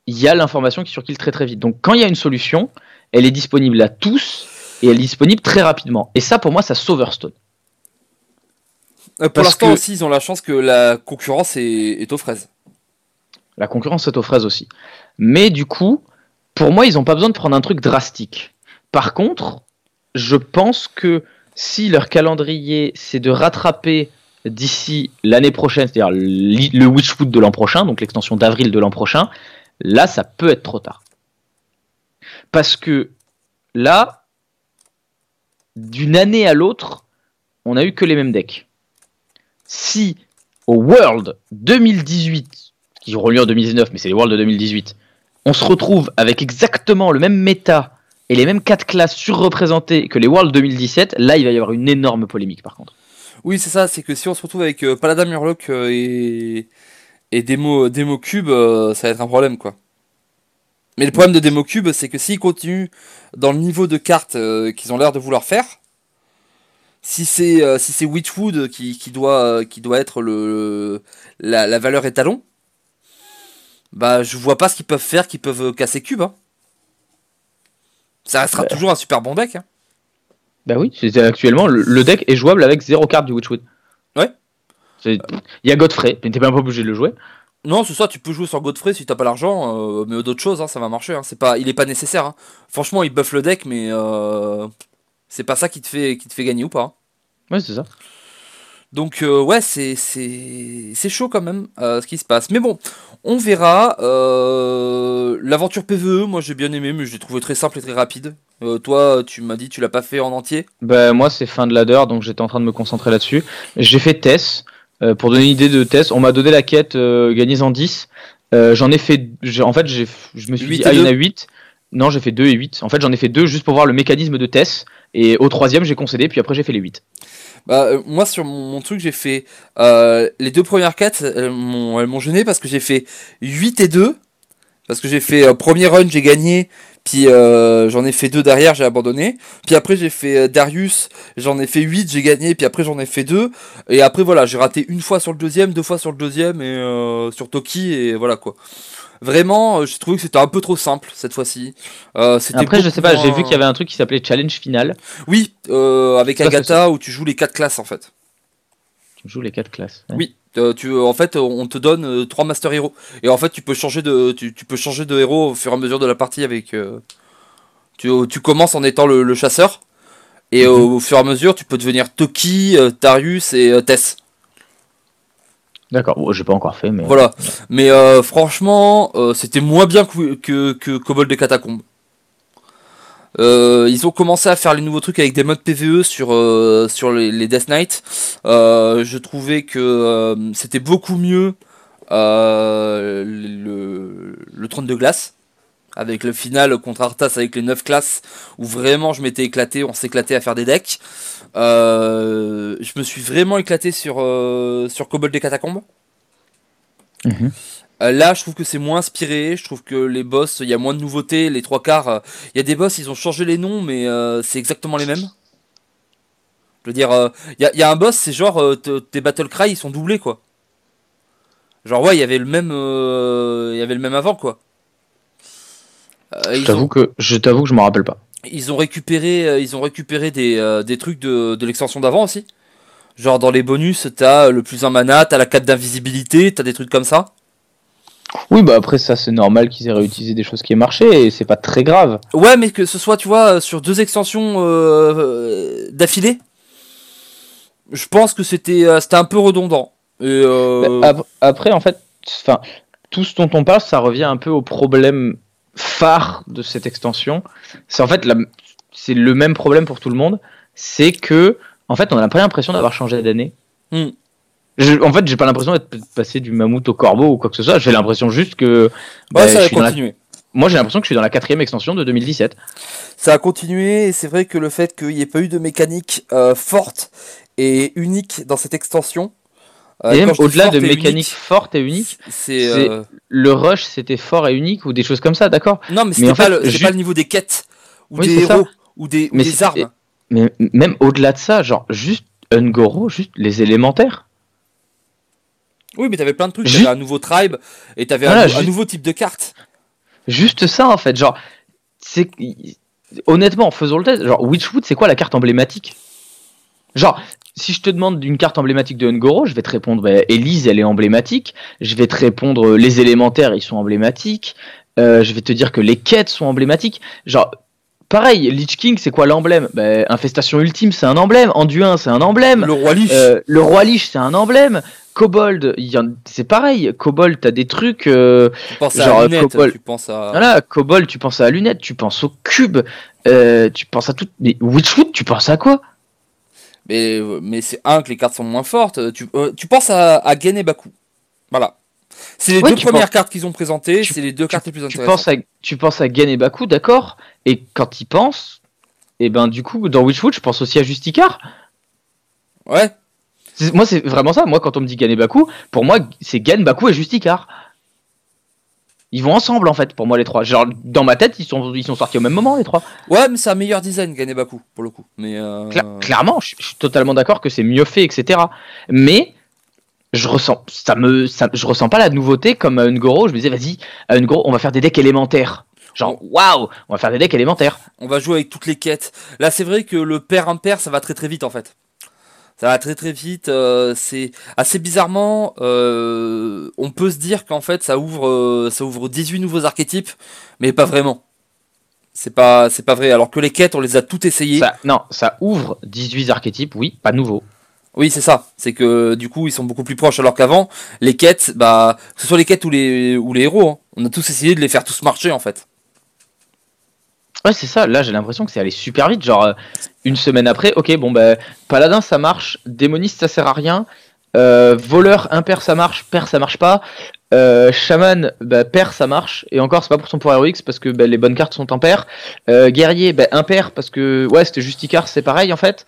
il y a l'information qui circule très très vite. Donc quand il y a une solution, elle est disponible à tous et elle est disponible très rapidement. Et ça, pour moi, ça sauve Hearthstone. Euh, pour l'instant aussi, ils ont la chance que la concurrence est, aux fraises. La concurrence est aux fraises aussi. Mais du coup, pour moi, ils n'ont pas besoin de prendre un truc drastique. Par contre, je pense que si leur calendrier, c'est de rattraper d'ici l'année prochaine, c'est-à-dire le Witchwood de l'an prochain, donc l'extension d'avril de l'an prochain, Là, ça peut être trop tard. Parce que là, d'une année à l'autre, on n'a eu que les mêmes decks. Si au World 2018, qui auront lieu en 2019, mais c'est les World de 2018, on se retrouve avec exactement le même méta et les mêmes 4 classes surreprésentées que les World 2017, là il va y avoir une énorme polémique par contre. Oui, c'est ça, c'est que si on se retrouve avec euh, Paladin Murloc euh, et et Demo, Demo Cube, euh, ça va être un problème, quoi. Mais le problème de Demo Cube, c'est que s'ils continuent dans le niveau de cartes euh, qu'ils ont l'air de vouloir faire, si c'est euh, si c'est Witchwood qui, qui, doit, qui doit être le, la, valeur étalon, bah je vois pas ce qu'ils peuvent faire, qu'ils peuvent casser Cube. Hein. Ça restera toujours un super bon deck. Hein. Bah oui, actuellement le, deck est jouable avec zéro carte du Witchwood. Ouais. Il y a Godfrey, mais t'es même pas obligé de le jouer. Non, c'est ça, tu peux jouer sur Godfrey si t'as pas l'argent, euh, mais d'autres choses, hein, ça va marcher. Hein. C'est pas, il est pas nécessaire. Hein. Franchement, il buff le deck, mais euh, c'est pas ça qui te fait, qui te fait gagner ou pas. Ouais, c'est ça. Donc euh, ouais, c'est c'est chaud quand même ce qui se passe. Mais bon, on verra. L'aventure PVE, moi j'ai bien aimé, mais je l'ai trouvé très simple et très rapide. toi, tu m'as dit tu l'as pas fait en entier. Bah moi c'est fin de ladder, donc j'étais en train de me concentrer là-dessus. J'ai fait Tess. Euh, pour donner une idée de test, on m'a donné la quête euh, gagnez en 10. Euh, j'en ai fait. En fait, je me suis dit, ah, il y en a 8. Non, j'ai fait 2 et 8. En fait, j'en ai fait 2 juste pour voir le mécanisme de test. Et au troisième, j'ai concédé, puis après, j'ai fait les 8. Bah, euh, moi, sur mon, mon truc, j'ai fait. euh, les deux premières quêtes, elles m'ont elles m'ont gêné parce que j'ai fait 8 et 2. Parce que j'ai fait euh, premier run, j'ai gagné. Puis euh, j'en ai fait deux derrière, j'ai abandonné. Puis après, j'ai fait euh, Darius, j'en ai fait 8, j'ai gagné. Puis après, j'en ai fait deux. Et après, voilà, j'ai raté une fois sur le deuxième, deux fois sur le deuxième et euh, sur Toki. Et voilà quoi. Vraiment, euh, j'ai trouvé que c'était un peu trop simple cette fois-ci. Euh, Après, je sais pas, j'ai vu qu'il y avait un truc qui s'appelait Challenge Final. Oui, euh, avec Agatha où tu joues les quatre classes en fait. Tu joues les quatre classes. ouais. Oui, euh, tu, en fait, on te donne euh, trois master héros et en fait, tu peux changer de, tu, tu peux changer de héros au fur et à mesure de la partie avec. euh, tu, tu commences en étant le, le chasseur et Mhm. au, au fur et à mesure, tu peux devenir Toki, euh, Darius et euh, Tess. D'accord, bon, j'ai pas encore fait, mais. Voilà. Mais euh, franchement, euh, c'était moins bien que, que, que Cobalt des Catacombes. Euh, ils ont commencé à faire les nouveaux trucs avec des modes PVE sur, euh, sur les, Death Knight. Euh, je trouvais que c'était beaucoup mieux le, trône de glace. Avec le final contre Arthas avec les 9 classes où vraiment je m'étais éclaté, on s'éclatait à faire des decks. Je me suis vraiment éclaté sur, sur Cobalt des Catacombes. Mhm. Euh, là, je trouve que c'est moins inspiré. Je trouve que les boss, il y a moins de nouveautés. Les trois quarts, euh, il y a des boss, ils ont changé les noms, mais euh, c'est exactement les mêmes. Je veux dire, euh, il y, y a un boss, c'est genre euh, te- tes battle cry, ils sont doublés quoi. Genre ouais, il y avait le même, euh, il y avait le même avant quoi. Je t'avoue ont, que je t'avoue que je m'en rappelle pas. ils ont récupéré, euh, ils ont récupéré des, euh, des trucs de, de l'extension d'avant aussi. Genre dans les bonus, t'as le plus un mana, t'as la 4 d'invisibilité, t'as des trucs comme ça. Oui, bah après ça c'est normal qu'ils aient réutilisé des choses qui aient marché et c'est pas très grave. Ouais, mais que ce soit, tu vois, sur deux extensions euh, euh, d'affilée, je pense que c'était euh, c'était un peu redondant. Et, euh, Bah, ap- Après en fait, enfin tout ce dont on parle, ça revient un peu au problème phare de cette extension. C'est en fait la- c'est le même problème pour tout le monde, c'est que en fait on n'a pas l'impression d'avoir changé d'année. Hmm. Je- en fait, j'ai pas l'impression d'être passé du mammouth au corbeau ou quoi que ce soit. J'ai l'impression juste que ouais, bah, ça je a suis dans la- continué. moi j'ai l'impression que je suis dans la quatrième extension de 2017. Ça a continué, et c'est vrai que le fait qu'il n'y ait pas eu de mécanique euh, forte et unique dans cette extension. euh, et même au-delà forte de et unique, fortes et uniques, c'est. c'est- euh, le rush c'était fort et unique ou des choses comme ça, d'accord? Non, mais en pas, fait, le- c'est juste- pas le niveau des quêtes ou Oui, des c'est ça. héros ou des, ou Mais des c'est- armes. Mais même au-delà de ça, genre juste Ungoro, juste les élémentaires. Oui, mais t'avais plein de trucs. Juste- T'avais un nouveau tribe et t'avais Voilà, un, nouveau type de carte. Juste ça en fait, genre c'est honnêtement, faisons le test. Genre Witchwood, c'est quoi la carte emblématique? Genre si je te demande une carte emblématique de Ungoro, je vais te répondre bah, Elise, elle est emblématique. Je vais te répondre euh, les élémentaires, ils sont emblématiques. Euh, je vais te dire que les quêtes sont emblématiques. Genre pareil, Lich King, c'est quoi l'emblème? Bah, Infestation ultime, c'est un emblème. Anduin, c'est un emblème. Le roi Lich. Euh, le roi Lich, c'est un emblème. Kobold, c'est pareil. Kobold, t'as des trucs. euh, tu penses genre, à Lunette, Cobol- tu penses à. Voilà, Kobold, tu penses à la lunette, tu penses au cube, euh, tu penses à tout. Mais Witchwood, tu penses à quoi? Mais, mais c'est un que les cartes sont moins fortes. Tu, euh, tu penses à, à Gen et Baku. Voilà. C'est les Ouais, deux premières penses- cartes qu'ils ont présentées. C'est les deux cartes les plus intéressantes. penses, à, tu penses à Gen et Baku, d'accord Et quand ils pensent, et ben du coup, dans Witchwood, je pense aussi à Justicar. Ouais. Moi, c'est vraiment ça. Moi, quand on me dit et Baku, pour moi, c'est Gen, Baku et Justicar. Ils vont ensemble, en fait, pour moi, les trois. Genre, dans ma tête, ils sont, ils sont sortis au même moment, les trois. Ouais, mais c'est un meilleur design, et Baku, pour le coup. Mais. euh, Cla- clairement, je, je suis totalement d'accord que c'est mieux fait, etc. Mais je ressens, ça me, ça- je ressens pas la nouveauté comme à Ungoro. Je me disais, vas-y, à Ungoro, on va faire des decks élémentaires. Genre, waouh, on va faire des decks élémentaires. On va jouer avec toutes les quêtes. Là, c'est vrai que le pair impair, ça va très très vite en fait. Ça va très très vite. euh, c'est assez bizarrement, euh, on peut se dire qu'en fait, ça ouvre, euh, ça ouvre 18 nouveaux archétypes, mais pas vraiment. C'est pas, c'est pas vrai. Alors que les quêtes, on les a toutes essayées. Ça, non, ça ouvre 18 archétypes, oui, pas nouveau. Oui, c'est ça. C'est que du coup, ils sont beaucoup plus proches. Alors qu'avant, les quêtes, bah, que ce soit les quêtes ou les, ou les héros, hein, on a tous essayé de les faire tous marcher en fait. Ouais, c'est ça. Là, j'ai l'impression que c'est allé super vite. Genre, euh, une semaine après, ok, bon, ben, Paladin, ça marche. Démoniste, ça sert à rien. Euh, voleur, impair, ça marche, pair, ça marche pas. Euh, Shaman, bah, pair, ça marche. Et encore, c'est pas pour son pouvoir X parce que bah, les bonnes cartes sont en pair. Euh, guerrier, bah, impair parce que ouais, c'était juste Icar, c'est pareil en fait.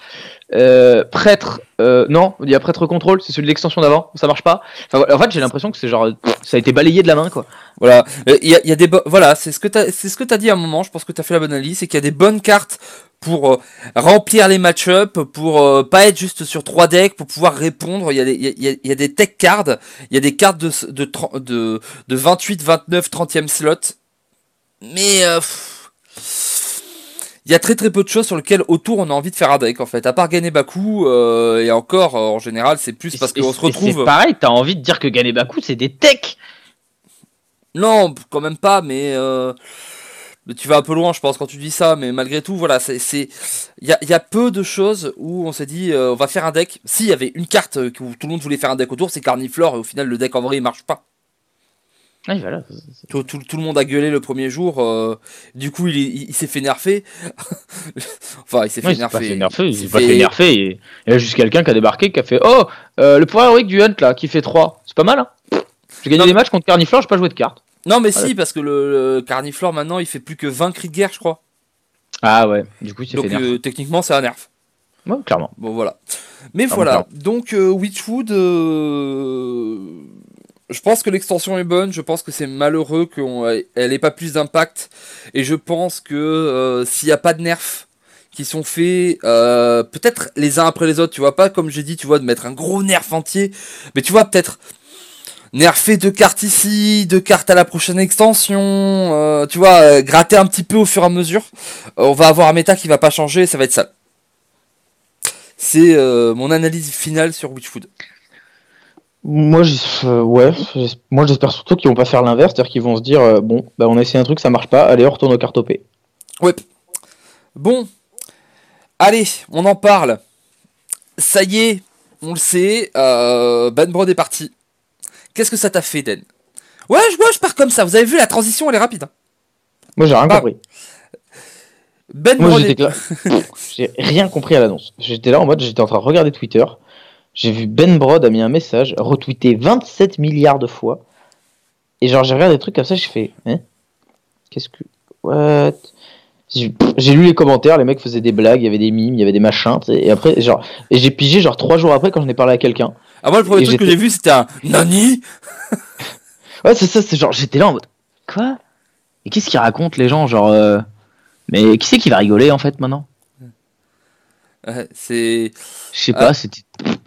Euh, prêtre, euh, non, il y a prêtre contrôle, c'est celui de l'extension d'avant, ça marche pas. En fait, j'ai l'impression que c'est genre, ça a été balayé de la main quoi. Voilà, voilà, c'est ce que t'as, c'est ce que t'as dit à un moment. Je pense que t'as fait la bonne analyse, c'est qu'il y a des bonnes cartes pour euh, remplir les match-up, pour euh, pas être juste sur trois decks, pour pouvoir répondre. Il y a des, il y a, il y a des tech cards, il y a des cartes de, de, de, de 28, 29, 30e slot. Mais euh, il y a très très peu de choses sur lesquelles autour on a envie de faire un deck en fait. À part Ganebaku, euh, et encore en général c'est plus parce qu'on se retrouve. C'est pareil, t'as envie de dire que Ganebaku c'est des techs. Non, quand même pas, mais tu vas un peu loin, je pense, quand tu dis ça, mais malgré tout, voilà, c'est, il y a, y a, peu de choses où on s'est dit, euh, on va faire un deck. S'il y avait une carte où tout le monde voulait faire un deck autour, c'est Carniflore, et au final, le deck en vrai, il marche pas. Oui, voilà. Tout, tout, tout, le monde a gueulé le premier jour. Euh, du coup, il, il, il s'est fait nerfer. enfin, il s'est fait nerfer. Il s'est nerfer. Il s'est pas fait nerfer. Et il y a juste quelqu'un qui a débarqué qui a fait Oh, euh, le pouvoir héroïque du Hunt là, qui fait 3. C'est pas mal, hein J'ai gagné non, des matchs contre Carniflore, j'ai pas joué de cartes. Non, mais si, parce que le, le, Carniflore maintenant il fait plus que 20 cris de guerre, je crois. Ah ouais, du coup, il Donc, fait nerf. euh, techniquement, c'est un nerf. Ouais, clairement. Bon, voilà. Mais Ah, voilà, donc euh, Witchwood, euh, je pense que l'extension est bonne, je pense que c'est malheureux qu'elle ait pas plus d'impact, et je pense que euh, s'il n'y a pas de nerfs qui sont faits, euh, peut-être les uns après les autres, tu vois, pas comme j'ai dit, tu vois, de mettre un gros nerf entier, mais tu vois, peut-être nerfer deux cartes ici, deux cartes à la prochaine extension, euh, tu vois, euh, gratter un petit peu au fur et à mesure, euh, on va avoir un méta qui va pas changer, ça va être sale. C'est mon analyse finale sur Witchfood. Moi, ouais, moi j'espère surtout qu'ils vont pas faire l'inverse, c'est-à-dire qu'ils vont se dire bon, bah on a essayé un truc, ça marche pas, allez, on retourne aux cartes OP. Ouais. Bon, allez, on en parle. Ça y est, on le sait, Ben Brod est parti. Qu'est-ce que ça t'a fait, Den? Ouais, je, moi, je pars comme ça. Vous avez vu, la transition, elle est rapide. Moi j'ai rien Bah, compris. Ben Moi j'étais là, j'ai rien compris à l'annonce. J'étais là en mode, j'étais en train de regarder Twitter, j'ai vu Ben Brod a mis un message, retweeté 27 milliards de fois, et genre j'ai regardé des trucs comme ça, j'ai fait, hein? Qu'est-ce que. What? J'ai lu les commentaires, les mecs faisaient des blagues, il y avait des mimes, il y avait des machins, et après, genre, et j'ai pigé genre trois jours après quand j'en ai parlé à quelqu'un. Ah, moi, le premier Et truc que j'ai vu, c'était un Nani? Ouais, c'est ça, c'est genre, j'étais là en mode, quoi? Et qu'est-ce qu'ils racontent les gens, genre, euh, mais qui c'est qui va rigoler en fait maintenant? Ouais, C'est. Je sais Ah. pas, c'était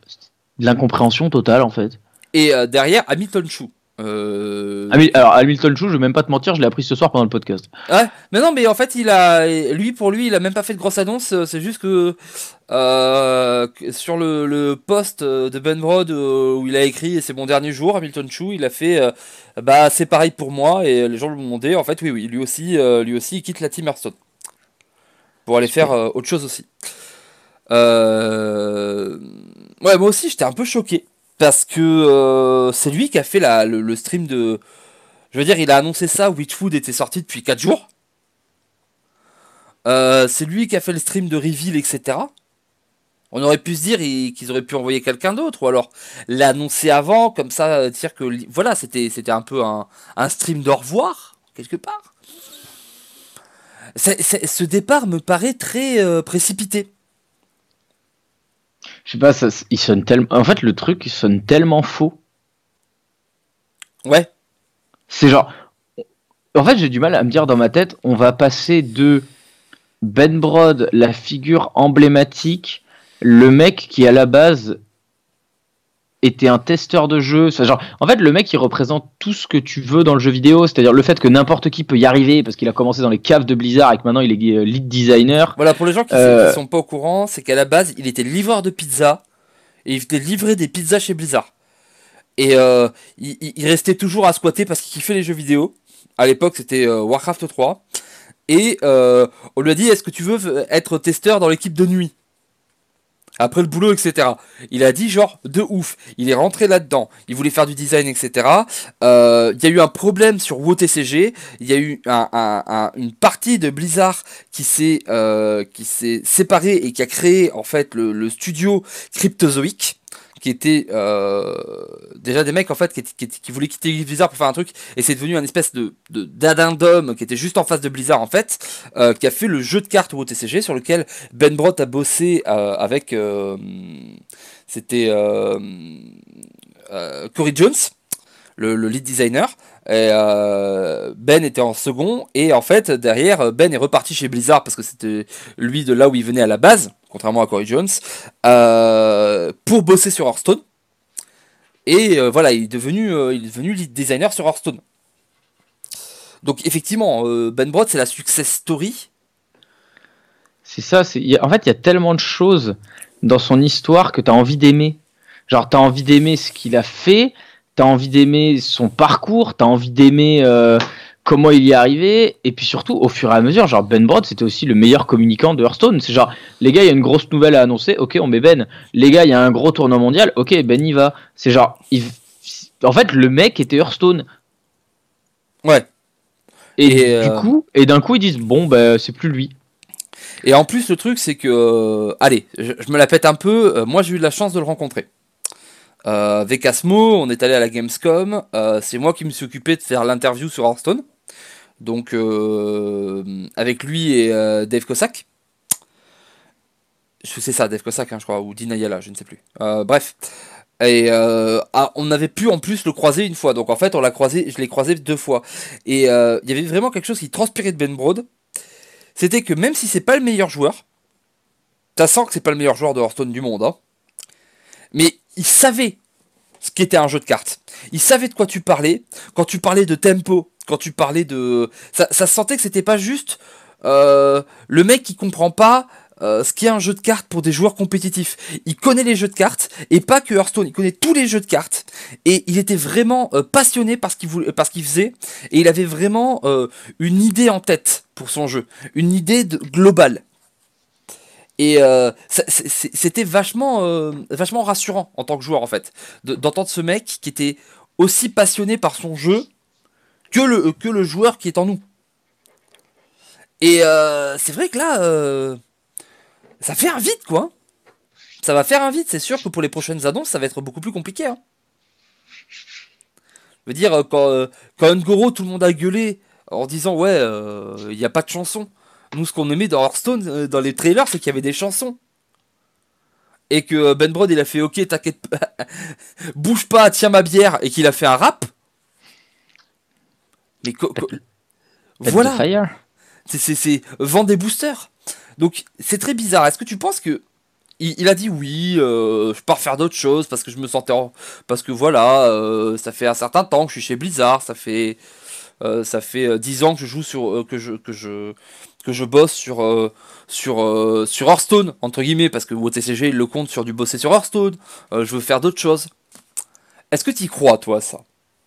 c'était de l'incompréhension totale en fait. Et euh, derrière, Hamilton Chou. Euh... Alors, Hamilton Chou, je vais même pas te mentir, je l'ai appris ce soir pendant le podcast. Ouais, mais non, mais en fait, il a, lui pour lui, il a même pas fait de grosse annonce. euh, C'est juste que, euh, que sur le, le post de Ben Brod euh, où il a écrit, et c'est mon dernier jour, Hamilton Chou, il a fait, bah c'est pareil pour moi, et les gens lui ont demandé, en fait, oui, oui, lui aussi, lui aussi, il quitte la team Hearthstone pour aller faire autre chose aussi. Ouais, moi aussi, j'étais un peu choqué parce que euh, c'est lui qui a fait le, stream de. Je veux dire, il a annoncé ça, Witchfood était sorti depuis 4 jours. Euh, c'est lui qui a fait le stream de Reveal, etc. On aurait pu se dire il- qu'ils auraient pu envoyer quelqu'un d'autre, ou alors l'annoncer avant, comme ça, euh, dire que voilà, c'était un peu un, stream d'au revoir, quelque part. Ce départ me paraît très précipité. Je sais pas, ça, il sonne tellement. En fait, le truc, il sonne tellement faux. Ouais, C'est genre. En fait, j'ai du mal à me dire dans ma tête, on va passer de Ben Brod, la figure emblématique, le mec qui à la base était un testeur de jeu. Genre, en fait, le mec il représente tout ce que tu veux dans le jeu vidéo, c'est-à-dire le fait que n'importe qui peut y arriver parce qu'il a commencé dans les caves de Blizzard et que maintenant il est euh, lead designer. Voilà, pour les gens qui, Euh. qui sont pas au courant, c'est qu'à la base, il était livreur de pizza et il venait livrer des pizzas chez Blizzard. Et euh, il, il- il restait toujours à squatter parce qu'il kiffait les jeux vidéo. À l'époque, c'était euh, Warcraft 3. Et euh, on lui a dit Est-ce que tu veux être testeur dans l'équipe de nuit? Après le boulot, etc. Il a dit genre de ouf. Il est rentré là-dedans. Il voulait faire du design, etc. Euh, Il y a eu un problème sur WoTCG. Il y a eu un- un- un- une partie de Blizzard qui s'est euh, qui s'est séparée et qui a créé en fait le, le studio Cryptozoic qui étaient déjà des mecs en fait qui, voulaient quitter Blizzard pour faire un truc, et c'est devenu un espèce de d'adindome qui était juste en face de Blizzard en fait, qui a fait le jeu de cartes OTCG sur lequel Ben Brot a bossé avec, c'était Cory Jones le, lead designer. Euh, ben était en second et en fait derrière Ben est reparti chez Blizzard parce que c'était lui de là où il venait à la base, contrairement à Corey Jones, euh, pour bosser sur Hearthstone. Et euh, voilà, il est devenu, il lead designer sur Hearthstone. Donc effectivement, Ben Brod c'est la success story. C'est ça, en fait il y a tellement de choses dans son histoire que tu as envie d'aimer. Genre tu as envie d'aimer ce qu'il a fait, t'as envie d'aimer son parcours, t'as envie d'aimer euh, comment il y est arrivé, et puis surtout au fur et à mesure, genre Ben Brod c'était aussi le meilleur communicant de Hearthstone. C'est genre les gars, il y a une grosse nouvelle à annoncer, ok on met Ben. Les gars, il y a un gros tournoi mondial, ok Ben y va. C'est genre, en fait le mec était Hearthstone. Ouais. Et, du euh, coup, et d'un coup ils disent bon ben c'est plus lui. Et en plus le truc c'est que, euh, allez, je, je, me la pète un peu. moi j'ai eu la chance de le rencontrer. Euh, on est allé à la Gamescom. Euh, c'est moi qui me suis occupé de faire l'interview sur Hearthstone. Donc euh, avec lui et Dave Cossack. C'est ça, Dave Cossack, hein, je crois, ou Dinayala, je ne sais plus. bref. Et ah, on avait pu en plus le croiser une fois. Donc en fait, on l'a croisé, je l'ai croisé deux fois. Et il y avait vraiment quelque chose qui transpirait de Ben Broad. C'était que même si c'est pas le meilleur joueur, ça sent que c'est pas le meilleur joueur de Hearthstone du monde. Hein, mais il savait ce qu'était un jeu de cartes. Il savait de quoi tu parlais. Quand tu parlais de tempo, quand tu parlais de... Ça, sentait que c'était pas juste euh, le mec qui comprend pas euh, ce qu'est un jeu de cartes pour des joueurs compétitifs. Il connaît les jeux de cartes, et pas que Hearthstone, il connaît tous les jeux de cartes. Et il était vraiment euh, passionné par ce qu'il voulait, par qu'il faisait, et il avait vraiment une idée en tête pour son jeu, une idée globale. Et euh, c'était vachement, euh, vachement rassurant en tant que joueur en fait, d'entendre ce mec qui était aussi passionné par son jeu que le, le joueur qui est en nous. Et euh, c'est vrai que là, ça fait un vide quoi. Ça va faire un vide, c'est sûr que pour les prochaines annonces, ça va être beaucoup plus compliqué. Hein. Je veux dire, quand, quand Ngoro, tout le monde a gueulé en disant ouais, il n'y a pas de chanson. Nous, ce qu'on aimait dans Hearthstone, euh, dans les trailers, c'est qu'il y avait des chansons. Et que euh, Ben Brod, il a fait Ok, t'inquiète pas, bouge pas, tiens ma bière, et qu'il a fait un rap. Mais voilà. C'est vendre des boosters. Donc, c'est très bizarre. Est-ce que tu penses que. Il, a dit oui, euh, je pars faire d'autres choses parce que je me sentais. Parce que voilà, ça fait un certain temps que je suis chez Blizzard, ça fait. Ça fait 10 ans que je joue sur. que je. Que je que je bosse sur, euh, sur, euh, sur Hearthstone, entre guillemets, parce que OTCG il le compte sur du bosser sur Hearthstone, euh, je veux faire d'autres choses. Est-ce que tu crois, toi, ça?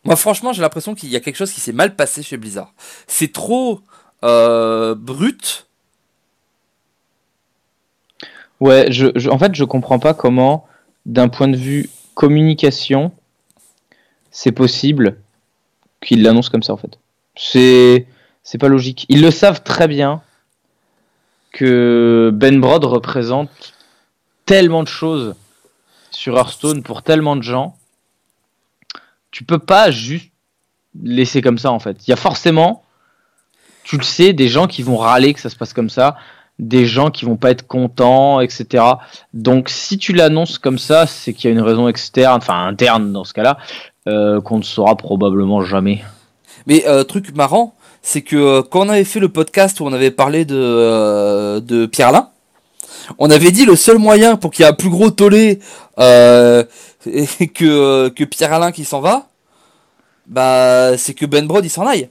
Moi, franchement, j'ai l'impression qu'il y a quelque chose qui s'est mal passé chez Blizzard. C'est trop brut. Ouais, je, en fait, je comprends pas comment, d'un point de vue communication, c'est possible qu'il l'annonce comme ça, en fait. C'est c'est pas logique. Ils le savent très bien que Ben Brod représente tellement de choses sur Hearthstone pour tellement de gens. Tu peux pas juste laisser comme ça en fait. Il y a forcément, tu le sais, des gens qui vont râler que ça se passe comme ça, des gens qui vont pas être contents, etc. Donc si tu l'annonces comme ça, c'est qu'il y a une raison externe, enfin interne dans ce cas-là, qu'on ne saura probablement jamais. Mais euh, truc marrant, c'est que euh, quand on avait fait le podcast où on avait parlé de, euh, de Pierre Alain, on avait dit le seul moyen pour qu'il y ait un plus gros tollé euh, que, que Pierre Alain qui s'en va, bah c'est que Ben Brod il s'en aille.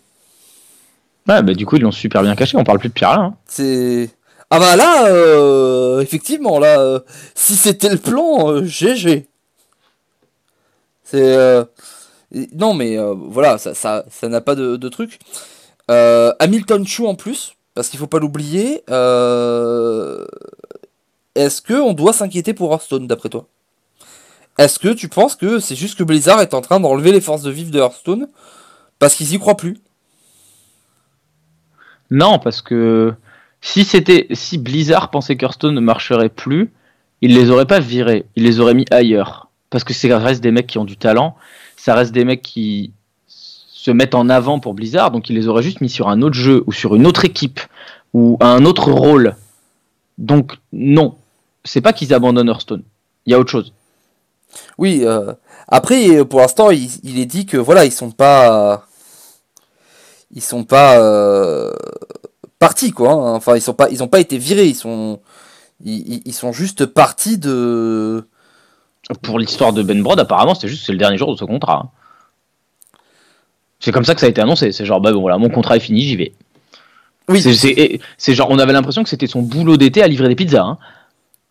Ouais, bah du coup ils l'ont super bien caché, on parle plus de Pierre Alain. Hein. C'est. Ah bah là, effectivement, là, si c'était le plan, GG. C'est. Non mais voilà, ça n'a ça, n'a pas de, truc. Euh, Hamilton Chou en plus, parce qu'il faut pas l'oublier. Euh, est-ce que on doit s'inquiéter pour Hearthstone d'après toi? Est-ce que tu penses que c'est juste que Blizzard est en train d'enlever les forces de vivre de Hearthstone parce qu'ils y croient plus? Non, parce que si c'était si Blizzard pensait qu'Hearthstone ne marcherait plus, il les aurait pas virés, il les aurait mis ailleurs. Parce que ça reste des mecs qui ont du talent, ça reste des mecs qui se mettent en avant pour Blizzard, donc ils les auraient juste mis sur un autre jeu ou sur une autre équipe ou un autre rôle. Donc non, c'est pas qu'ils abandonnent Hearthstone, il y a autre chose. Oui, euh, après pour l'instant il, est dit que voilà ils sont pas ils sont pas euh, partis quoi. Hein. Enfin ils sont pas ils ont pas été virés, ils sont ils, sont juste partis de. Pour l'histoire de Ben Brod, apparemment c'était juste c'est le dernier jour de ce contrat. C'est comme ça que ça a été annoncé. C'est genre bah bon voilà mon contrat est fini j'y vais. Oui. C'est genre on avait l'impression que c'était son boulot d'été à livrer des pizzas. Hein.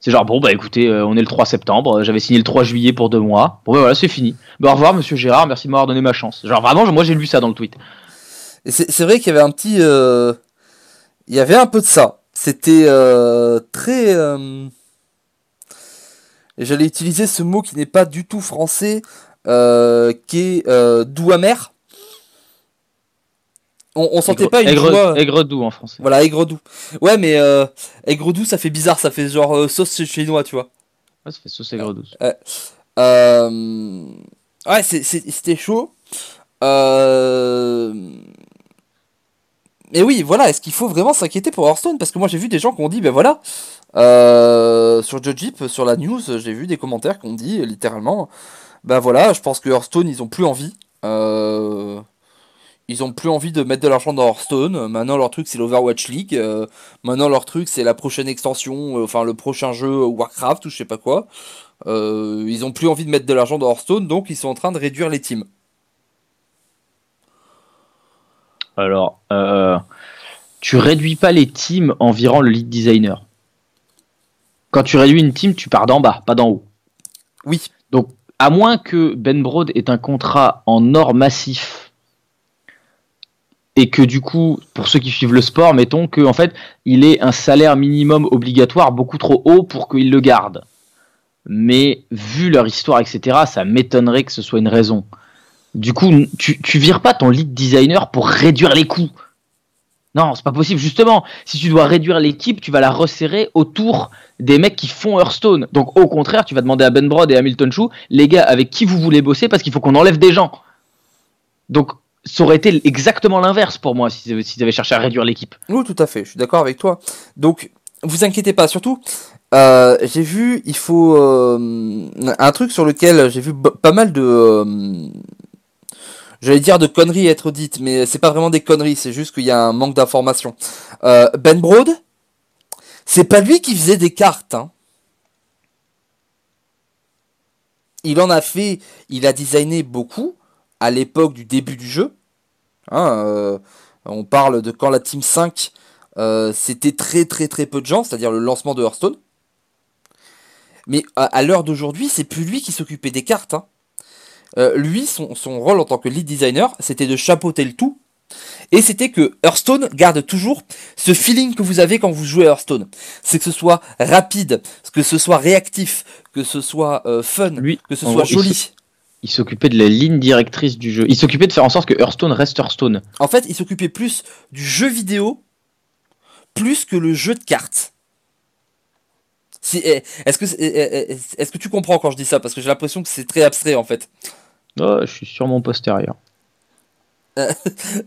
C'est genre, bon, bah écoutez, euh, on est le 3 septembre, j'avais signé le 3 juillet pour deux mois. Bon, bah voilà, c'est fini. Bah, au revoir, monsieur Gérard, merci de m'avoir donné ma chance. Genre, vraiment, moi j'ai lu ça dans le tweet. C'est vrai qu'il y avait un petit. Euh, il y avait un peu de ça. C'était euh, très. J'allais utiliser ce mot qui n'est pas du tout français, qui est doux amer on, sentait pas une aigre, joie. Aigre doux en français. Voilà, aigre doux. Ouais, mais euh, aigre doux, ça fait bizarre, ça fait genre euh, sauce chinois, tu vois. Ouais, ça fait sauce aigre douce. Euh, ouais, c'était chaud. Mais oui, voilà, est-ce qu'il faut vraiment s'inquiéter pour Hearthstone? Parce que moi j'ai vu des gens qui ont dit, ben voilà, sur Jeep, sur la news, j'ai vu des commentaires qui ont dit littéralement, ben voilà, je pense que Hearthstone, ils ont plus envie. Euh, ils ont plus envie de mettre de l'argent dans Hearthstone. Maintenant, leur truc, c'est l'Overwatch League. Euh, maintenant, leur truc, c'est la prochaine extension, euh, enfin, le prochain jeu Warcraft ou je sais pas quoi. Euh, ils ont plus envie de mettre de l'argent dans Hearthstone, donc ils sont en train de réduire les teams. Alors, tu réduis pas les teams en virant le lead designer. Quand tu réduis une team, tu pars d'en bas, pas d'en haut. Oui. Donc, à moins que Ben Broad ait un contrat en or massif et que du coup, pour ceux qui suivent le sport, mettons que en fait, il est un salaire minimum obligatoire beaucoup trop haut pour qu'ils le gardent. Mais vu leur histoire, etc., ça m'étonnerait que ce soit une raison. Du coup, tu, tu vires pas ton lead designer pour réduire les coûts. Non, c'est pas possible. Justement, si tu dois réduire l'équipe, tu vas la resserrer autour des mecs qui font Hearthstone. Donc, au contraire, tu vas demander à Ben Brod et à Hamilton Chou, les gars avec qui vous voulez bosser, parce qu'il faut qu'on enlève des gens. Donc, ça aurait été exactement l'inverse pour moi s'ils avaient, cherché à réduire l'équipe. Oui, tout à fait, je suis d'accord avec toi. Donc, vous inquiétez pas, surtout, euh, j'ai vu, il faut. Euh, un truc sur lequel j'ai vu pas mal de. Euh, j'allais dire de conneries être dites, mais c'est pas vraiment des conneries, c'est juste qu'il y a un manque d'information. ben Broad, c'est pas lui qui faisait des cartes, hein. Il en a fait, il a designé beaucoup, à l'époque du début du jeu. Hein, euh, on parle de quand la Team 5, euh, c'était très très très peu de gens, c'est-à-dire le lancement de Hearthstone. Mais à, l'heure d'aujourd'hui, c'est plus lui qui s'occupait des cartes. Hein. Euh, lui, son, son, rôle en tant que lead designer, c'était de chapeauter le tout. Et c'était que Hearthstone garde toujours ce feeling que vous avez quand vous jouez à Hearthstone. C'est que ce soit rapide, que ce soit réactif, que ce soit fun, lui, que ce soit joli il s'occupait de la ligne directrice du jeu. Il s'occupait de faire en sorte que Hearthstone reste Hearthstone. En fait, il s'occupait plus du jeu vidéo plus que le jeu de cartes. Eh, est-ce que, eh, eh, est-ce que tu comprends quand je dis ça? Parce que j'ai l'impression que c'est très abstrait en fait. Oh, je suis sur mon postérieur.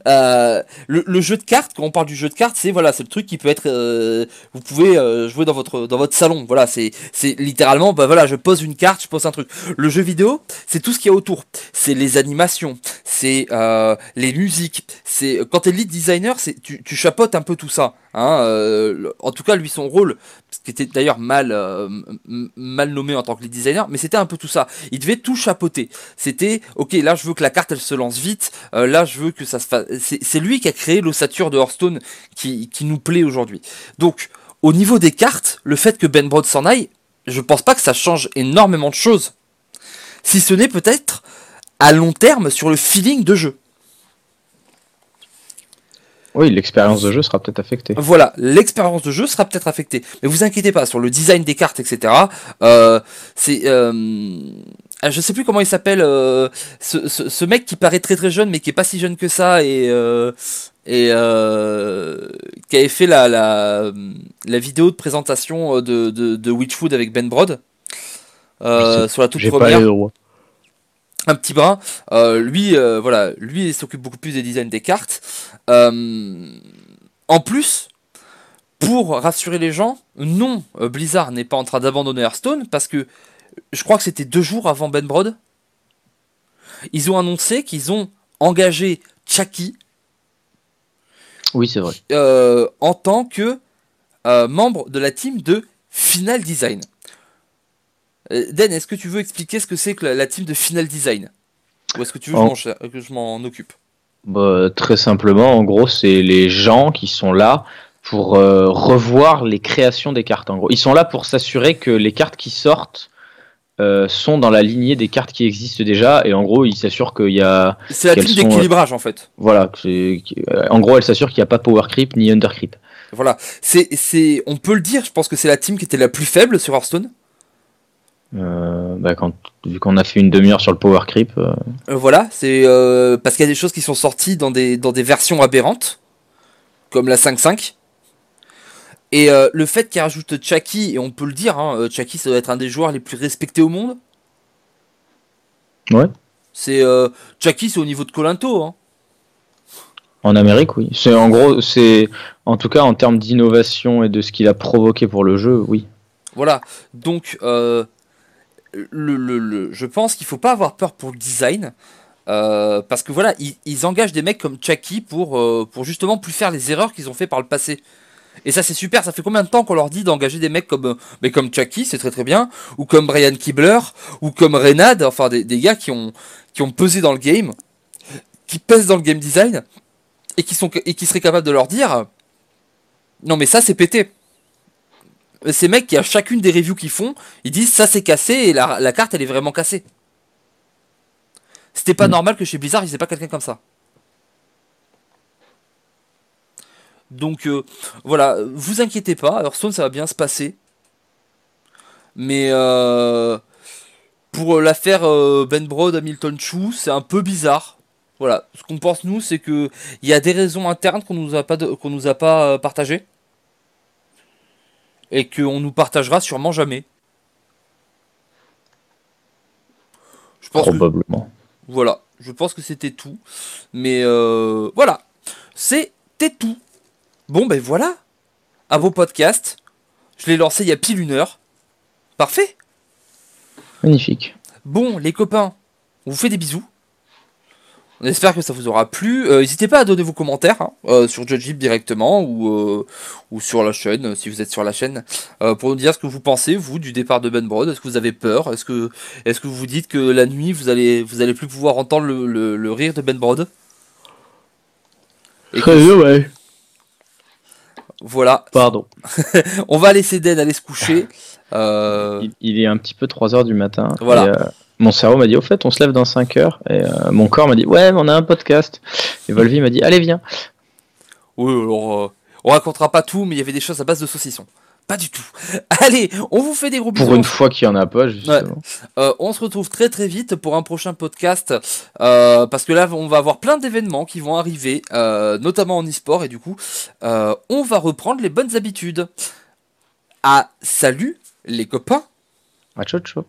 Euh, le, jeu de cartes, quand on parle du jeu de cartes, c'est voilà, c'est le truc qui peut être, euh, vous pouvez euh, jouer dans votre dans votre salon. Voilà, c'est c'est littéralement, bah voilà, je pose une carte, je pose un truc. Le jeu vidéo, c'est tout ce qu'il y a autour. C'est les animations, c'est les musiques, c'est quand t'es lead designer, c'est tu, tu chapotes un peu tout ça. Hein, euh, en tout cas, lui, son rôle, qui était d'ailleurs mal, euh, mal nommé en tant que lead designer, mais c'était un peu tout ça. Il devait tout chapeauter. C'était, ok, là, je veux que la carte, elle se lance vite. Euh, là, je veux que ça se fasse. C'est lui qui a créé l'ossature de Hearthstone qui, qui nous plaît aujourd'hui. Donc, au niveau des cartes, le fait que Ben Broad s'en aille, je pense pas que ça change énormément de choses. Si ce n'est peut-être à long terme sur le feeling de jeu. Oui, l'expérience de jeu sera peut-être affectée. Voilà, l'expérience de jeu sera peut-être affectée. Mais vous inquiétez pas, sur le design des cartes, etc. Euh, c'est, euh, je sais plus comment il s'appelle, euh, ce, mec qui paraît très très jeune, mais qui est pas si jeune que ça et euh, et qui avait fait la, la, la vidéo de présentation de, de, de Witchwood avec Ben Brod. sur la toute pas première. les. Un petit brin. Euh, lui, euh, voilà, lui il s'occupe beaucoup plus des designs des cartes. Euh, en plus, pour rassurer les gens, non, Blizzard n'est pas en train d'abandonner Hearthstone parce que je crois que c'était deux jours avant Ben Brod. Ils ont annoncé qu'ils ont engagé Chucky Oui, c'est vrai. en tant que membre de la team de Final Design. Euh, Den, est-ce que tu veux expliquer ce que c'est que la, la team de Final Design? Ou est-ce que tu veux que je En- m'en cher- que je m'en occupe? Bah, très simplement, en gros, c'est les gens qui sont là pour euh, revoir les créations des cartes. En gros, ils sont là pour s'assurer que les cartes qui sortent euh, sont dans la lignée des cartes qui existent déjà. Et en gros, ils s'assurent qu'il y a, C'est la team sont, d'équilibrage en fait. voilà, en gros, elle s'assure qu'il n'y a pas power creep ni under creep. Voilà, c'est, on peut le dire. Je pense que c'est la team qui était la plus faible sur Hearthstone. Euh, bah, quand, vu qu'on a fait une demi-heure sur le power creep, euh, Euh, voilà, c'est euh, parce qu'il y a des choses qui sont sorties dans des, dans des versions aberrantes, comme la 5.5. Et le fait qu'il rajoute Chucky, et on peut le dire, hein, Chucky ça doit être un des joueurs les plus respectés au monde. Ouais. C'est euh, Chucky, c'est au niveau de Colinto. Hein. en Amérique, oui. C'est en gros, c'est en tout cas en termes d'innovation et de ce qu'il a provoqué pour le jeu, oui. Voilà, donc je pense qu'il faut pas avoir peur pour le design. euh, parce que voilà, ils, engagent des mecs comme Chucky pour, euh, pour justement plus faire les erreurs qu'ils ont fait par le passé. Et ça c'est super, ça fait combien de temps qu'on leur dit d'engager des mecs comme, euh, mais Chucky, c'est très très bien, ou comme Brian Kibler, ou comme Reynad, enfin des, gars qui ont, qui ont pesé dans le game, qui pèsent dans le game design, et qui seraient capables de leur dire, non mais ça c'est pété ces mecs qui à chacune des reviews qu'ils font, ils disent ça c'est cassé et la, la carte elle est vraiment cassée. C'était pas Mm. normal que chez Blizzard ils aient pas quelqu'un comme ça. Donc euh, voilà, vous inquiétez pas, Hearthstone ça va bien se passer. Mais euh, pour l'affaire euh, Ben Brod, Hamilton Chu, c'est un peu bizarre. Voilà, ce qu'on pense nous, c'est que il y a des raisons internes qu'on nous a pas de- qu'on nous a pas euh, partagées et qu'on nous partagera sûrement jamais. Je pense que, Probablement. voilà, je pense que c'était tout. Mais euh, voilà, c'était tout. Bon ben voilà, à vos podcasts. Je l'ai lancé il y a pile une heure. Parfait. Magnifique. Bon, les copains, on vous fait des bisous. On espère que ça vous aura plu. Euh, N'hésitez pas à donner vos commentaires hein, euh, sur Judgib directement ou, euh, ou sur la chaîne, si vous êtes sur la chaîne, euh, pour nous dire ce que vous pensez, vous, du départ de Ben Brod. Est-ce que vous avez peur? Est-ce que, est que vous vous dites que la nuit, vous allez, vous allez plus pouvoir entendre le, le- le rire de Ben Et que- bien, ouais. Voilà, Pardon. on va laisser Den aller se coucher. Euh, Il, il est un petit peu 3 heures du matin. Voilà. et, euh, mon cerveau m'a dit, au fait, on se lève dans 5 heures. Et euh, mon corps m'a dit, ouais, mais on a un podcast. Et Volvi m'a dit, allez, viens. Oui, alors, euh, on racontera pas tout, mais il y avait des choses à base de saucisson. Pas du tout. Allez, on vous fait des gros bisous. Pour une fois qu'il n'y en a pas, justement. Euh, on se retrouve très très vite pour un prochain podcast parce que là on va avoir plein d'événements qui vont arriver, notamment en e-sport et du coup on va reprendre les bonnes habitudes. Ah salut les copains Ah, ciao, ciao.